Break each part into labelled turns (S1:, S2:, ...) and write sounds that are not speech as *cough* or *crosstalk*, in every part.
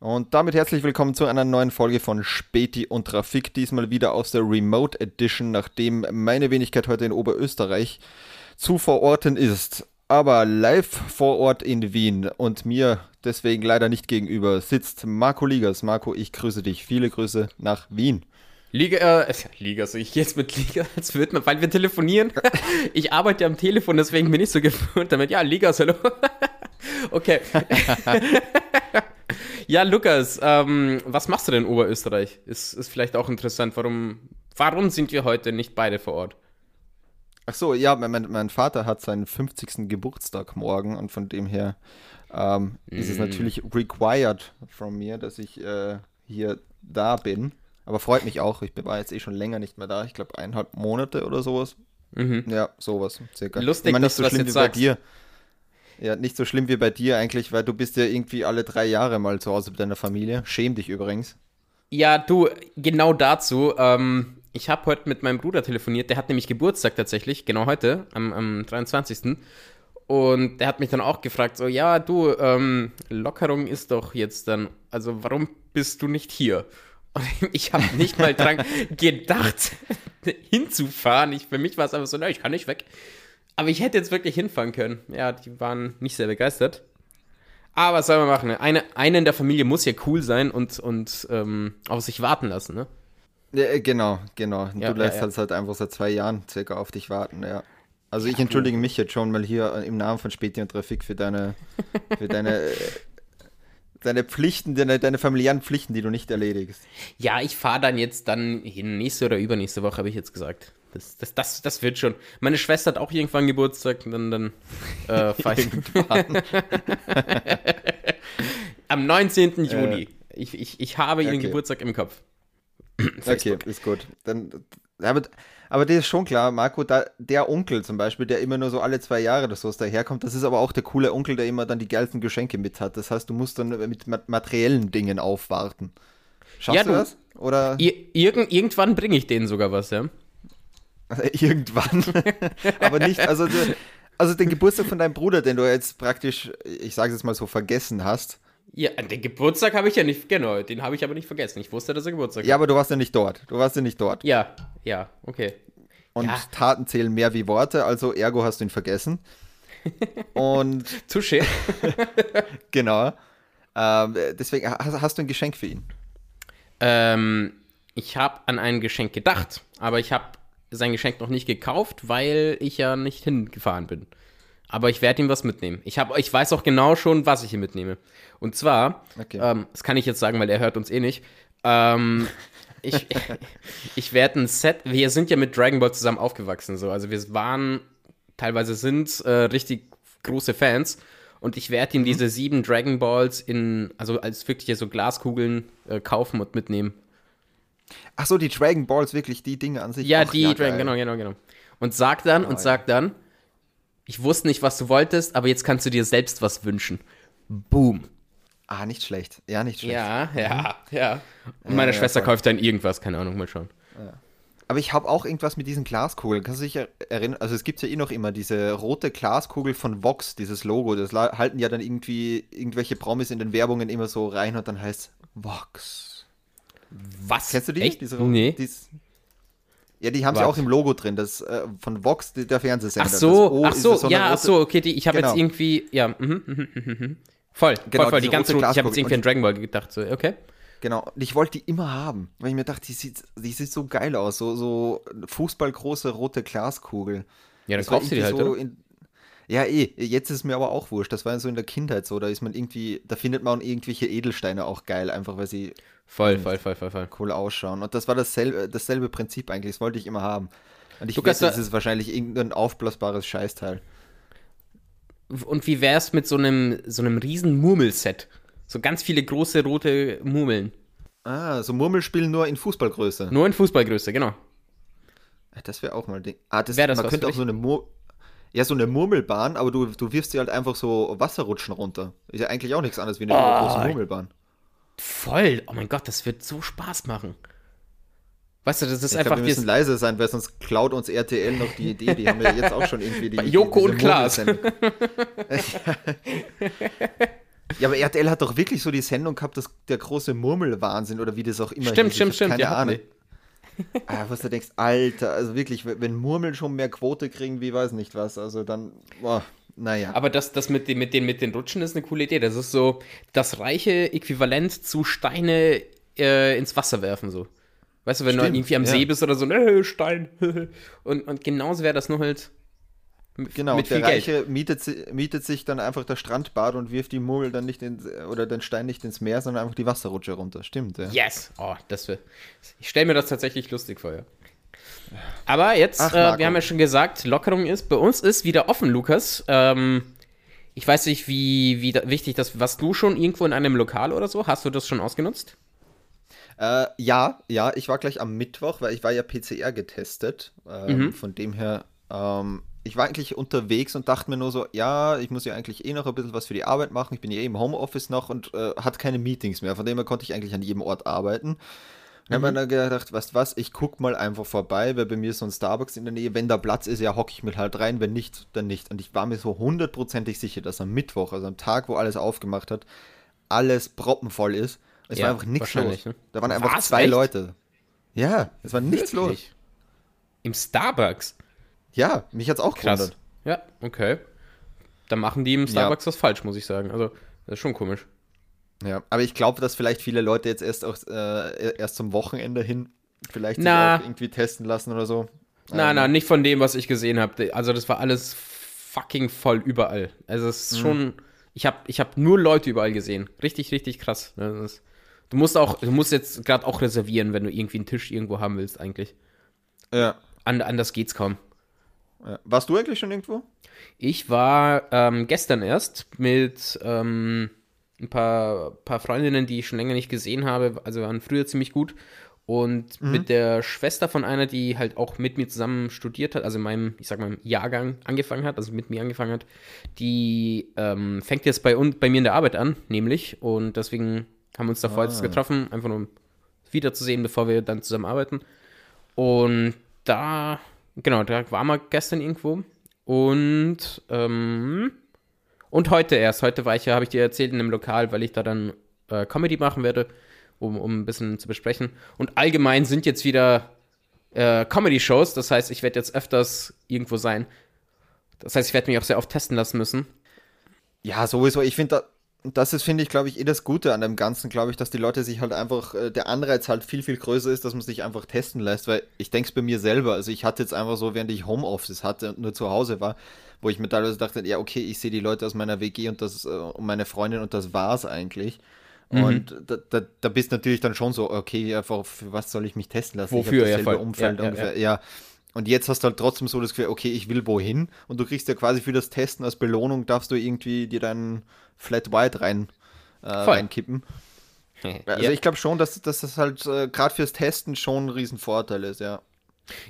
S1: Und damit herzlich willkommen zu einer neuen Folge von Späti und Trafik. Diesmal wieder aus der Remote Edition, nachdem meine Wenigkeit heute in Oberösterreich zu verorten ist. Aber live vor Ort in Wien und mir deswegen leider nicht gegenüber sitzt Marco Ligas. Marco, ich grüße dich. Viele Grüße nach Wien.
S2: Liga, äh, Liga, so ich jetzt mit Liga, als wird man, weil wir telefonieren. *laughs* Ich arbeite am Telefon, deswegen bin ich so gewöhnt damit. Ja, Ligas, hallo. *laughs* Okay. *laughs* ja, Lukas, ähm, was machst du denn in Oberösterreich? Ist, ist vielleicht auch interessant. Warum, warum sind wir heute nicht beide vor Ort?
S1: Ach so, ja, mein, mein Vater hat seinen 50. Geburtstag morgen und von dem her ähm, mm. ist es mm. natürlich required from mir, dass ich äh, hier da bin. Aber freut mich auch. Ich war jetzt eh schon länger nicht mehr da. Ich glaube, eineinhalb Monate oder sowas. Mhm. Ja, sowas circa.
S2: Lustig, ich
S1: meine,
S2: nicht so schlimm wie
S1: sagst. bei dir. Ja, nicht so schlimm wie bei dir eigentlich, weil du bist ja irgendwie alle drei Jahre mal zu Hause mit deiner Familie. Schäm dich übrigens.
S2: Ja, du, genau dazu. Ähm, ich habe heute mit meinem Bruder telefoniert. Der hat nämlich Geburtstag tatsächlich, genau heute, am, am 23. Und der hat mich dann auch gefragt, so, ja, du, ähm, Lockerung ist doch jetzt dann, also warum bist du nicht hier? Und *laughs* ich habe nicht mal dran *laughs* gedacht, *laughs* hinzufahren. Ich, für mich war es einfach so, na, ich kann nicht weg. Aber ich hätte jetzt wirklich hinfahren können. Ja, die waren nicht sehr begeistert. Aber was soll man machen? Eine, eine in der Familie muss ja cool sein und, und ähm, auf sich warten lassen, ne?
S1: Ja, äh, genau, genau. Ja, du lässt ja, ja. halt einfach seit zwei Jahren circa auf dich warten, ja. Also ich entschuldige mich jetzt schon mal hier im Namen von Späti und Trafik für deine, für deine, *laughs* äh, deine Pflichten, deine, deine familiären Pflichten, die du nicht erledigst.
S2: Ja, ich fahre dann jetzt dann hin, nächste oder übernächste Woche, habe ich jetzt gesagt. Das, das, das, das wird schon. Meine Schwester hat auch irgendwann Geburtstag, dann, dann äh, *laughs* fahre ich. *laughs* Am 19. Äh, Juni. Ich, ich, ich habe ihren okay. Geburtstag im Kopf. *clears throat*
S1: okay, ist gut. Dann, aber, aber dir ist schon klar, Marco, da, der Onkel zum Beispiel, der immer nur so alle zwei Jahre oder so daherkommt, das ist aber auch der coole Onkel, der immer dann die geilsten Geschenke mit hat. Das heißt, du musst dann mit materiellen Dingen aufwarten. Schaffst ja, du, du das? Oder?
S2: Ir irgendwann bringe ich denen sogar was, ja. *laughs*
S1: Irgendwann. *laughs* Aber nicht, also, also den Geburtstag von deinem Bruder, den du jetzt praktisch, ich sage es jetzt mal so, vergessen hast.
S2: Ja, den Geburtstag habe ich ja nicht, genau, den habe ich aber nicht vergessen. Ich wusste, dass er Geburtstag hat.
S1: Ja, aber du warst ja nicht dort. Du warst ja nicht dort.
S2: Ja, ja, okay.
S1: Und
S2: ja.
S1: Taten zählen mehr wie Worte, also ergo hast du ihn vergessen. *laughs* Und.
S2: Touché.
S1: genau. Ähm, deswegen, hast, hast, du ein Geschenk für ihn?
S2: Ähm, ich habe an ein Geschenk gedacht, aber ich habe sein Geschenk noch nicht gekauft, weil ich ja nicht hingefahren bin. Aber ich werde ihm was mitnehmen. Ich, hab, ich weiß auch genau schon, was ich ihm mitnehme. Und zwar, okay. ähm, das kann ich jetzt sagen, weil er hört uns eh nicht. Ähm, ich *laughs* ich werde ein Set, wir sind ja mit Dragon Ball zusammen aufgewachsen. So. Also wir waren, teilweise sind äh, richtig große Fans. Und ich werde ihm mhm. diese sieben Dragon Balls in, also als wirklich so Glaskugeln äh, kaufen und mitnehmen.
S1: Ach so, die Dragon Balls, wirklich die Dinge an sich.
S2: Ja, Ach, die ja, Dragon, genau, genau, genau. Und sag dann, oh, und sag ja. dann, ich wusste nicht, was du wolltest, aber jetzt kannst du dir selbst was wünschen. Boom.
S1: Ah, nicht schlecht. Ja, nicht schlecht.
S2: Ja, ja, mhm. ja. Und meine ja, Schwester kauft dann irgendwas, keine Ahnung, mal schauen.
S1: Aber ich habe auch irgendwas mit diesen Glaskugeln. Kannst du dich erinnern? Also es gibt ja eh noch immer diese rote Glaskugel von Vox, dieses Logo. Das halten ja dann irgendwie irgendwelche Promis in den Werbungen immer so rein und dann heißt Vox.
S2: Was?
S1: Kennst du die?
S2: Echt?
S1: Diese,
S2: nee.
S1: Dies, ja, die haben sie auch im Logo drin, das äh, von Vox, der Fernsehsender.
S2: Ach so, ach so, so ja, ach so, okay, die, ich habe genau. jetzt irgendwie, ja, mhm, mhm, mhm, mhm. voll, genau, voll, voll, die ganze, ich habe jetzt irgendwie an Dragon Ball gedacht, so, okay.
S1: Genau, und ich wollte die immer haben, weil ich mir dachte, die sieht, die sieht so geil aus, so, so fußballgroße rote Glaskugel.
S2: Ja, dann kaufst du die halt, so in,
S1: ja, eh, jetzt ist es mir aber auch wurscht. Das war so in der Kindheit so, da ist man irgendwie, da findet man irgendwelche Edelsteine auch geil, einfach weil sie
S2: voll, voll, voll, voll, voll.
S1: cool ausschauen. Und das war dasselbe, dasselbe Prinzip eigentlich, das wollte ich immer haben. Und ich weiß, das ist wahrscheinlich irgendein aufblasbares Scheißteil.
S2: Und wie wär's mit so einem, so einem riesen Murmelset? So ganz viele große rote Murmeln.
S1: Ah, so Murmelspielen nur in Fußballgröße.
S2: Nur in Fußballgröße, genau.
S1: Das wäre auch mal ein Ding. Ah, das, wär das man könnte auch so eine Mur ja, so eine Murmelbahn, aber du, du wirfst sie halt einfach so Wasserrutschen runter. Ist ja eigentlich auch nichts anderes wie eine oh, große Murmelbahn.
S2: Voll. Oh mein Gott, das wird so Spaß machen. Weißt du, das ist
S1: ich
S2: einfach.
S1: Glaub, wir müssen leise sein, weil sonst klaut uns RTL noch die Idee. Die haben ja jetzt auch schon irgendwie die.
S2: Bei Joko und Klaas. *laughs*
S1: Ja, aber RTL hat doch wirklich so die Sendung gehabt, dass der große Murmelwahnsinn oder wie das auch immer
S2: Stimmt,
S1: hieß.
S2: stimmt, stimmt.
S1: Keine Ahnung. Ah, was du denkst, Alter, also wirklich, wenn Murmeln schon mehr Quote kriegen, wie weiß nicht was, also dann, boah, naja.
S2: Aber das, das mit, den, mit, den, mit den Rutschen ist eine coole Idee. Das ist so das reiche Äquivalent zu Steine äh, ins Wasser werfen, so. Weißt du, wenn
S1: Stimmt,
S2: du irgendwie am
S1: ja.
S2: See bist oder so, äh, Stein. *laughs* und, und genauso wäre das nur halt
S1: Genau,
S2: mit
S1: der
S2: viel Geld.
S1: Reiche mietet, mietet sich dann einfach das Strandbad und wirft die Murmel dann nicht in, oder den Stein nicht ins Meer, sondern einfach die Wasserrutsche runter. Stimmt, ja.
S2: Yes! Oh, das wär, Ich stelle mir das tatsächlich lustig vor, ja. Aber jetzt,
S1: Ach,
S2: äh, wir haben ja schon gesagt, Lockerung ist, bei uns ist wieder offen, Lukas. Ähm, ich weiß nicht, wie, wie da, wichtig das, warst du schon irgendwo in einem Lokal oder so? Hast du das schon ausgenutzt?
S1: Äh, ja, ja, ich war gleich am Mittwoch, weil ich war ja PCR getestet. Ähm,
S2: Mhm.
S1: Von dem her, ähm, ich war eigentlich unterwegs und dachte mir nur so, ja, ich muss ja eigentlich eh noch ein bisschen was für die Arbeit machen. Ich bin ja eh im Homeoffice noch und äh, hatte keine Meetings mehr. Von dem her konnte ich eigentlich an jedem Ort arbeiten. Und habe mir dann gedacht, weißt was, ich guck mal einfach vorbei, weil bei mir ist so ein Starbucks in der Nähe. Wenn da Platz ist, ja, hocke ich mit halt rein. Wenn nicht, dann nicht. Und ich war mir so hundertprozentig sicher, dass am Mittwoch, also am Tag, wo alles aufgemacht hat, alles proppenvoll ist. Es
S2: Ja,
S1: war einfach nichts los.
S2: ne?
S1: Da waren einfach
S2: Was?
S1: zwei
S2: Echt?
S1: Leute. Ja, es war nichts los.
S2: Wirklich? Im Starbucks?
S1: Ja, mich hat's auch
S2: Krass.
S1: gewundert.
S2: Ja, okay. Dann machen die im Starbucks was falsch, muss ich sagen. Also, das ist schon komisch.
S1: Ja, aber ich glaube, dass vielleicht viele Leute jetzt erst auch äh, erst zum Wochenende hin vielleicht
S2: Na.
S1: irgendwie testen lassen oder so.
S2: Nein,
S1: Ähm,
S2: nein, nicht von dem, was ich gesehen habe. Also, das war alles fucking voll überall. Also, es
S1: Mhm.
S2: ist schon. Ich habe ich hab nur Leute überall gesehen. Richtig, richtig krass. Das ist, du musst auch, du musst jetzt gerade auch reservieren, wenn du irgendwie einen Tisch irgendwo haben willst, eigentlich.
S1: Ja.
S2: An, anders geht's kaum.
S1: Ja. Warst du eigentlich schon irgendwo?
S2: Ich war ähm, gestern erst mit ähm, ein paar, paar Freundinnen, die ich schon länger nicht gesehen habe. Also waren früher ziemlich gut. Und mit der Schwester von einer, die halt auch mit mir zusammen studiert hat, also in meinem, ich sag mal, Jahrgang angefangen hat, also mit mir angefangen hat, die ähm, fängt jetzt bei, uns, bei mir in der Arbeit an, nämlich. Und deswegen haben wir uns davor jetzt getroffen, einfach nur um wiederzusehen, bevor wir dann zusammen arbeiten. Und da, genau, da waren wir gestern irgendwo. Und, ähm, und heute erst. Heute war ich ja, habe ich dir erzählt, in einem Lokal, weil ich da dann äh, Comedy machen werde, um, um ein bisschen zu besprechen. Und allgemein sind jetzt wieder äh, Comedy-Shows. Das heißt, ich werde jetzt öfters irgendwo sein. Das heißt, ich werde mich auch sehr oft testen lassen müssen.
S1: Ja, sowieso. Ich finde, das ist, finde ich, glaube ich, eh das Gute an dem Ganzen, glaube ich, dass die Leute sich halt einfach, äh, der Anreiz halt viel, viel größer ist, dass man sich einfach testen lässt, weil ich denke es bei mir selber, also ich hatte jetzt einfach so, während ich Homeoffice hatte und nur zu Hause war, wo ich mir teilweise dachte, ja, okay, ich sehe die Leute aus meiner WG und das, äh, und meine Freundin und das war's eigentlich. Und da, da, da bist natürlich dann schon so, okay, einfach, für was soll ich mich testen lassen?
S2: Wofür?
S1: Ich
S2: Ja,
S1: hab dasselbe
S2: voll.
S1: Umfeld
S2: Ja, ja,
S1: ungefähr, ja. Und jetzt hast du halt trotzdem so das Gefühl, okay, ich will wohin. Und du kriegst ja quasi für das Testen als Belohnung, darfst du irgendwie dir deinen Flat White rein, äh, reinkippen. *laughs* Also
S2: ja.
S1: ich glaube schon, dass, dass das halt äh, gerade fürs Testen schon ein Riesenvorteil ist, ja.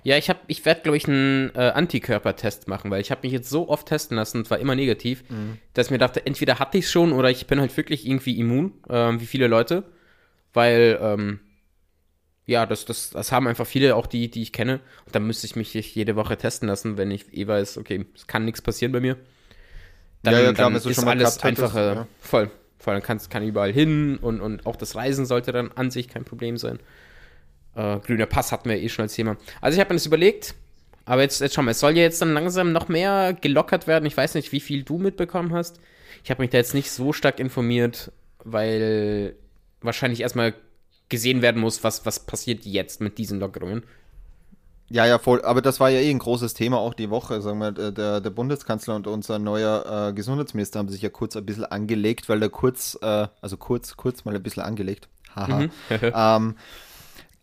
S2: Ja, ich ich werde, glaube ich, einen äh, Antikörpertest machen, weil ich habe mich jetzt so oft testen lassen und war immer negativ, dass ich mir dachte, entweder hatte ich es schon oder ich bin halt wirklich irgendwie immun, ähm, wie viele Leute, weil ähm, ja, das, das, das haben einfach viele, auch die, die ich kenne. Und dann müsste ich mich jede Woche testen lassen, wenn ich eh weiß, okay, es kann nichts passieren bei mir. Dann,
S1: Ja, ja, klar,
S2: dann ist
S1: schon
S2: alles einfacher.
S1: ja.
S2: Voll, voll. Dann kannst, kann überall hin und, und auch das Reisen sollte dann an sich kein Problem sein. Äh, grüner Pass hatten wir eh schon als Thema. Also ich habe mir das überlegt, aber jetzt, jetzt schau mal, es soll ja jetzt dann langsam noch mehr gelockert werden. Ich weiß nicht, wie viel du mitbekommen hast. Ich habe mich da jetzt nicht so stark informiert, weil wahrscheinlich erstmal gesehen werden muss, was, was passiert jetzt mit diesen Lockerungen.
S1: Ja, ja, voll. Aber das war ja eh ein großes Thema auch die Woche. Sagen wir, der, der Bundeskanzler und unser neuer äh, Gesundheitsminister haben sich ja kurz ein bisschen angelegt, weil der kurz, äh, also kurz, kurz mal ein bisschen angelegt. Haha. *laughs* ähm,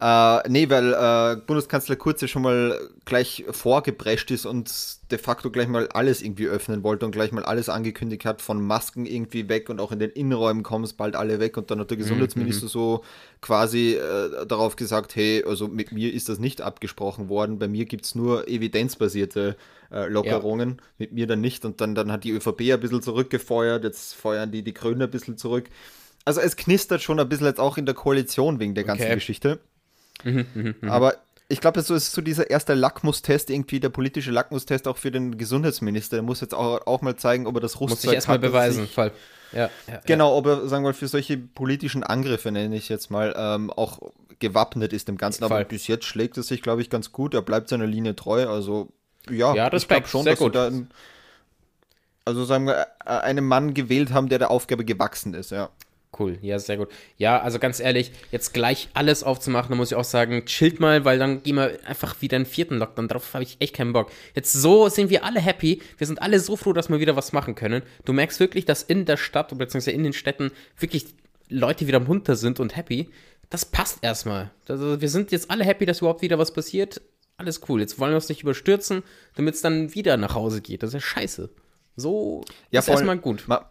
S1: äh, nee, weil äh, Bundeskanzler Kurz ja schon mal gleich vorgeprescht ist und de facto gleich mal alles irgendwie öffnen wollte und gleich mal alles angekündigt hat, von Masken irgendwie weg und auch in den Innenräumen kommen es bald alle weg und dann hat der Gesundheitsminister so quasi äh, darauf gesagt, hey, also mit mir ist das nicht abgesprochen worden, bei mir gibt es nur evidenzbasierte äh, Lockerungen, mit mir dann nicht und dann, dann hat die ÖVP ein bisschen zurückgefeuert, jetzt feuern die die Grünen ein bisschen zurück. Also es knistert schon ein bisschen jetzt auch in der Koalition wegen der ganzen
S2: Okay.
S1: Geschichte. Aber ich glaube, so ist so dieser erste Lackmustest, irgendwie der politische Lackmustest auch für den Gesundheitsminister. Der muss jetzt auch, auch mal zeigen, ob er das
S2: Rüstzeug Muss ich erstmal beweisen,
S1: Fall. Ja, ja, genau, ob er, sagen wir mal, für solche politischen Angriffe, nenne ich jetzt mal, ähm, auch gewappnet ist dem Ganzen. Aber bis jetzt schlägt es sich, glaube ich, ganz gut. Er bleibt seiner Linie treu. Also, ja,
S2: ja
S1: das
S2: ich glaube schon, dass gut. da
S1: ein, also sagen wir, äh, einen Mann gewählt haben, der der Aufgabe gewachsen ist, ja.
S2: Cool, ja, sehr gut. Ja, also ganz ehrlich, jetzt gleich alles aufzumachen, da muss ich auch sagen, chillt mal, weil dann gehen wir einfach wieder einen vierten Lockdown. Darauf habe ich echt keinen Bock. Jetzt so sind wir alle happy. Wir sind alle so froh, dass wir wieder was machen können. Du merkst wirklich, dass in der Stadt, beziehungsweise in den Städten, wirklich Leute wieder munter sind und happy. Das passt erstmal. Also wir sind jetzt alle happy, dass überhaupt wieder was passiert. Alles cool. Jetzt wollen wir uns nicht überstürzen, damit es dann wieder nach Hause geht. Das ist ja scheiße. So
S1: ja, ist erstmal gut. Ma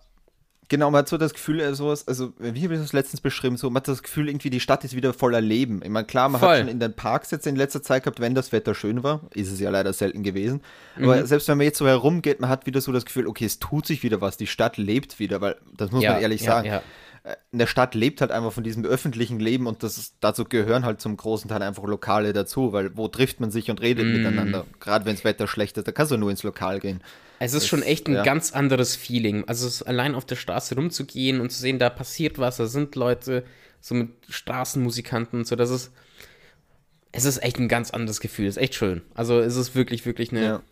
S1: Genau, man hat so das Gefühl, also, also wie habe ich das letztens beschrieben, so man hat das Gefühl, irgendwie die Stadt ist wieder voller Leben. Ich meine, klar, man Voll. hat schon in den Parks jetzt in letzter Zeit gehabt, wenn das Wetter schön war, ist es ja leider selten gewesen. Mhm. Aber selbst wenn man jetzt so herumgeht, man hat wieder so das Gefühl, okay, es tut sich wieder was, die Stadt lebt wieder, weil das muss ja, man ehrlich ja, sagen. Ja. Äh, eine Stadt lebt halt einfach von diesem öffentlichen Leben und das ist, dazu gehören halt zum großen Teil einfach Lokale dazu, weil wo trifft man sich und redet mm. miteinander? Gerade wenn das Wetter schlecht ist, da kannst du nur ins Lokal gehen.
S2: Es ist das, schon echt ein ja. ganz anderes Feeling. Also allein auf der Straße rumzugehen und zu sehen, da passiert was, da sind Leute, so mit Straßenmusikanten und so, das ist. Es ist echt ein ganz anderes Gefühl. Es ist echt schön. Also es ist wirklich, wirklich eine. Ja.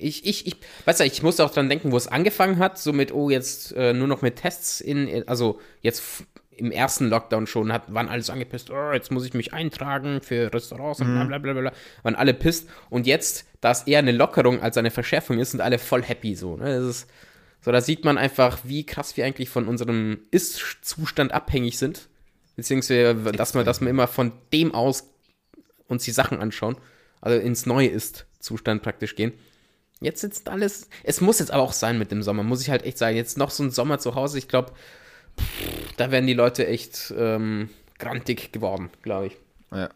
S2: Ich, ich, ich, weißt du, ich musste auch dran denken, wo es angefangen hat, so mit, oh, jetzt äh, nur noch mit Tests in, also jetzt im ersten Lockdown schon hat, waren alles angepisst, oh, jetzt muss ich mich eintragen für Restaurants und bla mhm. bla bla bla, waren alle pisst. Und jetzt, da es eher eine Lockerung als eine Verschärfung ist, sind alle voll happy so. Ne? Das ist, so, da sieht man einfach, wie krass wir eigentlich von unserem Ist-Zustand abhängig sind. Beziehungsweise, dass wir, dass wir immer von dem aus uns die Sachen anschauen. Also ins neue Ist-Zustand praktisch gehen. Jetzt sitzt alles. Es muss jetzt aber auch sein mit dem Sommer, muss ich halt echt sagen. Jetzt noch so ein Sommer zu Hause, ich glaube, da werden die Leute echt ähm, grantig geworden, glaube ich.
S1: Ja.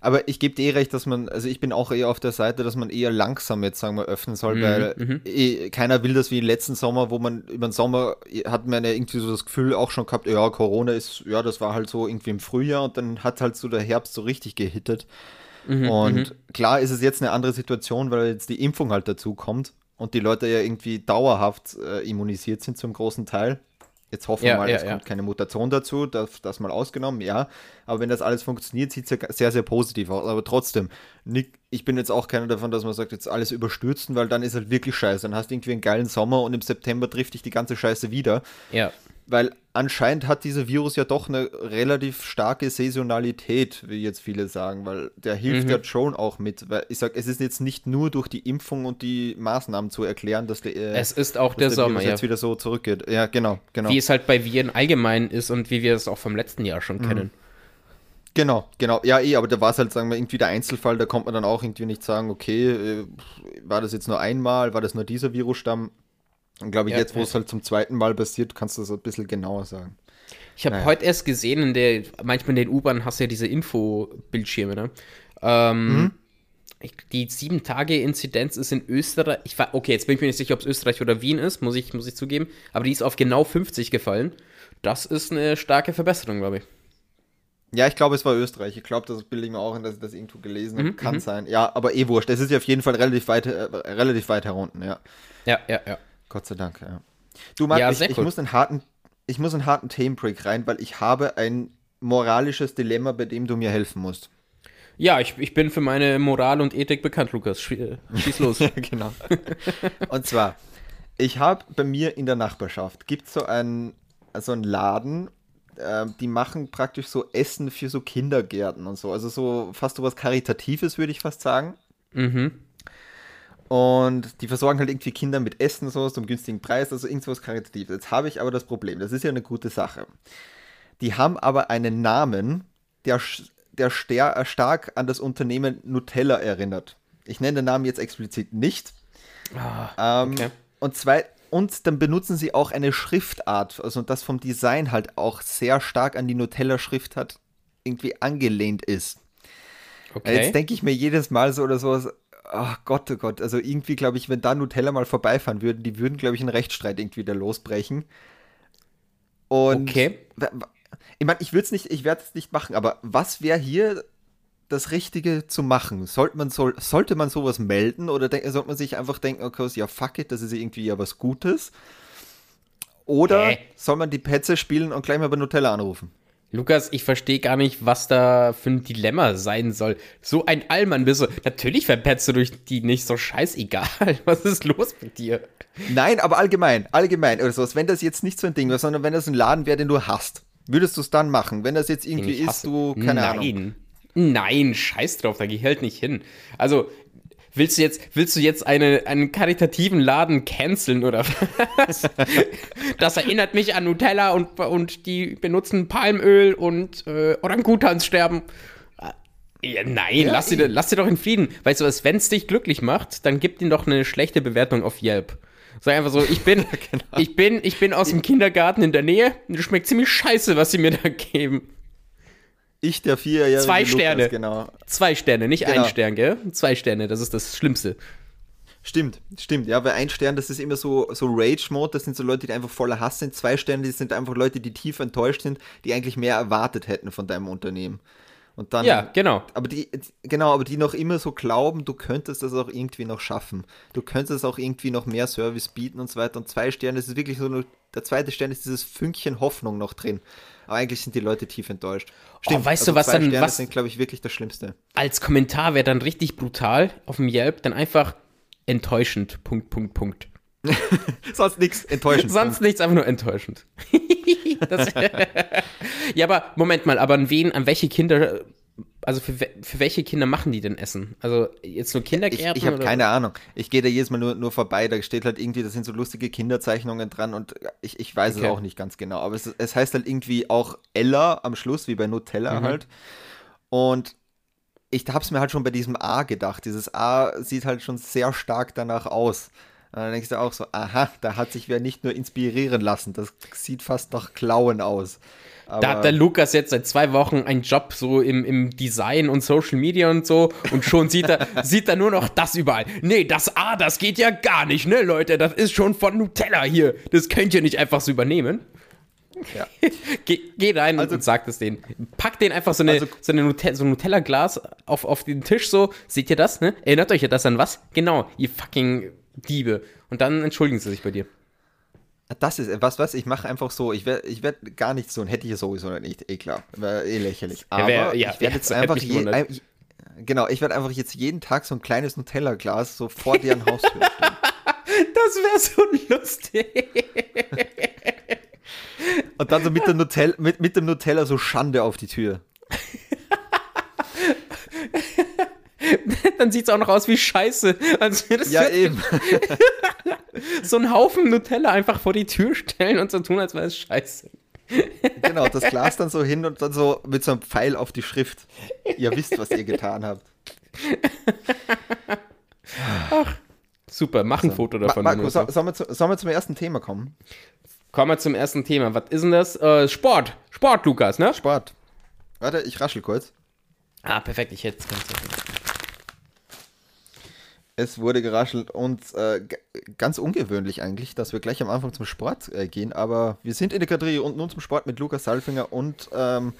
S1: Aber ich gebe dir eh recht, dass man, also ich bin auch eher auf der Seite, dass man eher langsam jetzt, sagen wir, öffnen soll, mhm, weil mhm. eh, keiner will das wie letzten Sommer, wo man über den Sommer hat man ja irgendwie so das Gefühl auch schon gehabt, ja, Corona ist, ja, das war halt so irgendwie im Frühjahr und dann hat halt so der Herbst so richtig gehittet. Mhm, und mhm. klar ist es jetzt eine andere Situation, weil jetzt die Impfung halt dazu kommt und die Leute ja irgendwie dauerhaft äh, immunisiert sind zum großen Teil. Jetzt hoffen wir mal, ja, es ja. kommt keine Mutation dazu, das, das mal ausgenommen, ja. Aber wenn das alles funktioniert, sieht es ja sehr, sehr positiv aus. Aber trotzdem, Nick, ich bin jetzt auch keiner davon, dass man sagt, jetzt alles überstürzen, weil dann ist halt wirklich scheiße. Dann hast du irgendwie einen geilen Sommer und im September trifft dich die ganze Scheiße wieder.
S2: Ja
S1: weil anscheinend hat dieser Virus ja doch eine relativ starke Saisonalität, wie jetzt viele sagen, weil der hilft mhm. ja schon auch mit. Weil ich sage, es ist jetzt nicht nur durch die Impfung und die Maßnahmen zu erklären, dass der,
S2: äh, es ist auch der, der Sommer
S1: Virus jetzt wieder so zurückgeht. Ja, genau, genau.
S2: Wie es halt bei Viren allgemein ist und wie wir es auch vom letzten Jahr schon mhm. kennen.
S1: Genau, genau. Ja, eh, aber da war es halt, sagen wir, irgendwie der Einzelfall, da kommt man dann auch irgendwie nicht sagen, okay, äh, war das jetzt nur einmal, war das nur dieser Virusstamm? Und glaube ich, ja, jetzt, wo ja. es halt zum zweiten Mal passiert, kannst du das ein bisschen genauer sagen.
S2: Ich habe naja. heute erst gesehen, in der, manchmal in den U-Bahnen hast du ja diese Info-Bildschirme, ne? Ähm, mhm. ich, die sieben Tage Inzidenz ist in Österreich. Ich okay, jetzt bin ich mir nicht sicher, ob es Österreich oder Wien ist, muss ich, muss ich zugeben. Aber die ist auf genau 50 gefallen. Das ist eine starke Verbesserung, glaube ich.
S1: Ja, ich glaube, es war Österreich. Ich glaube, das bilde ich mir auch in, dass ich das irgendwo gelesen habe. Mhm, Kann mhm. sein. Ja, aber eh wurscht. Es ist ja auf jeden Fall relativ weit, äh, relativ weit herunten, ja.
S2: Ja, ja, ja.
S1: Gott sei Dank, ja. Du, Marc, ja, ich, ich, muss einen harten, ich muss einen harten Themenbreak rein, weil ich habe ein moralisches Dilemma, bei dem du mir helfen musst.
S2: Ja, ich, ich bin für meine Moral und Ethik bekannt, Lukas. Äh, schieß los. *laughs*
S1: genau. Und zwar, ich habe bei mir in der Nachbarschaft, gibt es so einen, so einen Laden, äh, die machen praktisch so Essen für so Kindergärten und so. Also so fast so was Karitatives, würde ich fast sagen. Mhm. Und die versorgen halt irgendwie Kinder mit Essen so zum günstigen Preis, also irgendwas Karitatives. Jetzt habe ich aber das Problem, das ist ja eine gute Sache. Die haben aber einen Namen, der, der stark an das Unternehmen Nutella erinnert. Ich nenne den Namen jetzt explizit nicht. Ah, ähm, okay. und, zwei, und dann benutzen sie auch eine Schriftart, also das vom Design halt auch sehr stark an die Nutella-Schrift irgendwie angelehnt ist. Okay. Jetzt denke ich mir jedes Mal so oder so, ach Gott, oh Gott, also irgendwie glaube ich, wenn da Nutella mal vorbeifahren würden, die würden, glaube ich, einen Rechtsstreit irgendwie da losbrechen. Und
S2: okay.
S1: ich meine, ich würde es nicht, ich werde es nicht machen, aber was wäre hier das Richtige zu machen? Sollte man, soll, sollte man sowas melden oder sollte man sich einfach denken, okay, ja, fuck it, das ist irgendwie ja was Gutes? Oder äh. soll man die Petze spielen und gleich mal bei Nutella anrufen?
S2: Lukas, ich verstehe gar nicht, was da für ein Dilemma sein soll. So ein Allmann bist du. Natürlich verpetzt du durch die nicht so scheißegal. *laughs* Was ist los mit dir?
S1: Nein, aber allgemein, allgemein oder sowas. Wenn das jetzt nicht so ein Ding wäre, sondern wenn das ein Laden wäre, den du hast, würdest du es dann machen? Wenn das jetzt irgendwie ist, du, keine
S2: Nein.
S1: Ahnung.
S2: Nein, scheiß drauf, da geh ich halt nicht hin. Also, Willst du jetzt, willst du jetzt eine, einen karitativen Laden canceln oder was? *laughs* das erinnert mich an Nutella und, und die benutzen Palmöl und äh, Orangutans sterben. Ja, nein, ja, lass, sie, lass sie doch in Frieden. Weißt du was, wenn es dich glücklich macht, dann gib ihnen doch eine schlechte Bewertung auf Yelp. Sag einfach so, ich bin, *laughs* genau. ich bin, ich bin aus dem Kindergarten in der Nähe und es schmeckt ziemlich scheiße, was sie mir da geben.
S1: Ich, der vierjährige
S2: Zwei Sterne. Lukas, genau. Zwei Sterne, nicht genau. ein Stern, gell? Zwei Sterne, das ist das Schlimmste.
S1: Stimmt, stimmt, ja, weil ein Stern, das ist immer so, so Rage-Mode, das sind so Leute, die einfach voller Hass sind. Zwei Sterne, das sind einfach Leute, die tief enttäuscht sind, die eigentlich mehr erwartet hätten von deinem Unternehmen. Und dann,
S2: ja, genau.
S1: Aber die, genau, aber die noch immer so glauben, du könntest das auch irgendwie noch schaffen. Du könntest auch irgendwie noch mehr Service bieten und so weiter. Und zwei Sterne, das ist wirklich so nur, der zweite Stern ist dieses Fünkchen Hoffnung noch drin. Aber eigentlich sind die Leute tief enttäuscht.
S2: Stimmt, oh, weißt also du, was dann
S1: Sterne
S2: was
S1: sind, glaube ich, wirklich das Schlimmste.
S2: Als Kommentar wäre dann richtig brutal auf dem Yelp, dann einfach enttäuschend. Punkt, Punkt, Punkt. *laughs*
S1: Sonst nichts enttäuschend. *laughs*
S2: Sonst nichts, einfach nur enttäuschend. *laughs* ja, aber Moment mal, aber an wen, an welche Kinder also für, für welche Kinder machen die denn Essen? Also jetzt nur Kindergärten?
S1: Ich, ich habe keine Ahnung. Ich gehe da jedes Mal nur, nur vorbei, da steht halt irgendwie, da sind so lustige Kinderzeichnungen dran und ich, ich weiß okay. es auch nicht ganz genau. Aber es, es heißt halt irgendwie auch Ella am Schluss, wie bei Nutella mhm. halt. Und ich habe es mir halt schon bei diesem A gedacht. Dieses A sieht halt schon sehr stark danach aus. Und dann denkst du auch so, aha, da hat sich wer nicht nur inspirieren lassen, das sieht fast nach Klauen aus.
S2: Aber da hat der Lukas jetzt seit zwei Wochen einen Job so im, im Design und Social Media und so und schon sieht er, *laughs* sieht er nur noch das überall. Nee, das A, das geht ja gar nicht, ne, Leute? Das ist schon von Nutella hier. Das könnt ihr nicht einfach so übernehmen. Ja. *laughs* Geh, geh, rein also, und sag es denen. Pack den einfach so, eine, also, so, eine Nutella, so ein Nutella-Glas auf, auf den Tisch so. Seht ihr das, ne? Erinnert euch ja das an was? Genau, ihr fucking Diebe. Und dann entschuldigen sie sich bei dir.
S1: Das ist was, was ich mache einfach so. Ich werde ich werd gar nicht so und hätte ich sonowieso nicht. Eh klar, wäre eh lächerlich. Aber ja, ja, ich werde jetzt einfach je, ein, genau, ich werde einfach jetzt jeden Tag so ein kleines Nutella-Glas so vor deren Haustür stellen. *laughs*
S2: Das wäre so lustig. *laughs*
S1: Und dann so mit, der Nutella, mit, mit dem Nutella so Schande auf die Tür. *laughs*
S2: Dann sieht es auch noch aus wie Scheiße. Also
S1: ja, eben.
S2: So einen Haufen Nutella einfach vor die Tür stellen und so tun, als wäre es Scheiße.
S1: Genau, das Glas dann so hin und dann so mit so einem Pfeil auf die Schrift. Ihr wisst, was ihr getan habt.
S2: Ach, super, mach ein so. Foto davon.
S1: Marco, so, sollen, wir zu, sollen wir zum ersten Thema kommen?
S2: Kommen wir zum ersten Thema. Was ist denn das? Äh, Sport. Sport, Lukas, ne?
S1: Sport. Warte, ich raschel kurz.
S2: Ah, perfekt, ich hätte es ganz
S1: es wurde geraschelt und äh, ganz ungewöhnlich eigentlich, dass wir gleich am Anfang zum Sport äh, gehen, aber wir sind in der Kategorie und nun zum Sport mit Lukas Salfinger und ähm,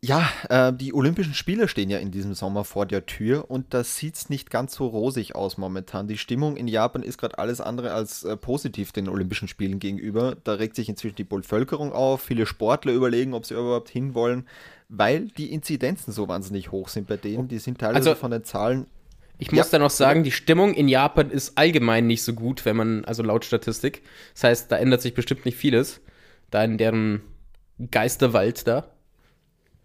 S1: ja, äh, die Olympischen Spiele stehen ja in diesem Sommer vor der Tür und das sieht nicht ganz so rosig aus momentan. Die Stimmung in Japan ist gerade alles andere als äh, positiv den Olympischen Spielen gegenüber. Da regt sich inzwischen die Bevölkerung auf, viele Sportler überlegen, ob sie überhaupt hinwollen, weil die Inzidenzen so wahnsinnig hoch sind bei denen. Die sind teilweise also, von den Zahlen
S2: ich muss ja. da noch sagen, die Stimmung in Japan ist allgemein nicht so gut, wenn man, also laut Statistik. Das heißt, da ändert sich bestimmt nicht vieles. Da in deren Geisterwald da.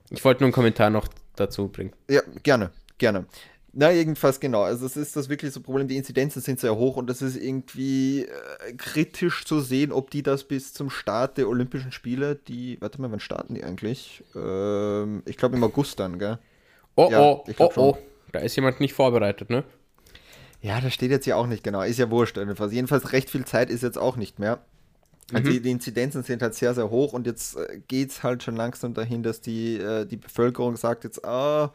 S2: Ich wollte nur einen Kommentar noch dazu bringen.
S1: Ja, gerne, gerne. Na, jedenfalls genau. Also es ist das wirklich so Problem, die Inzidenzen sind sehr hoch und es ist irgendwie äh, kritisch zu sehen, ob die das bis zum Start der Olympischen Spiele, die, warte mal, wann starten die eigentlich? Ähm, ich glaube im August dann, gell?
S2: Oh, ja, oh, oh, oh. Da ist jemand nicht vorbereitet, ne?
S1: Ja, das steht jetzt ja auch nicht genau. Ist ja wurscht. Jedenfalls, jedenfalls recht viel Zeit ist jetzt auch nicht mehr. Also mhm. die, die, Inzidenzen sind halt sehr, sehr hoch und jetzt äh, geht es halt schon langsam dahin, dass die, äh, die Bevölkerung sagt jetzt, ah,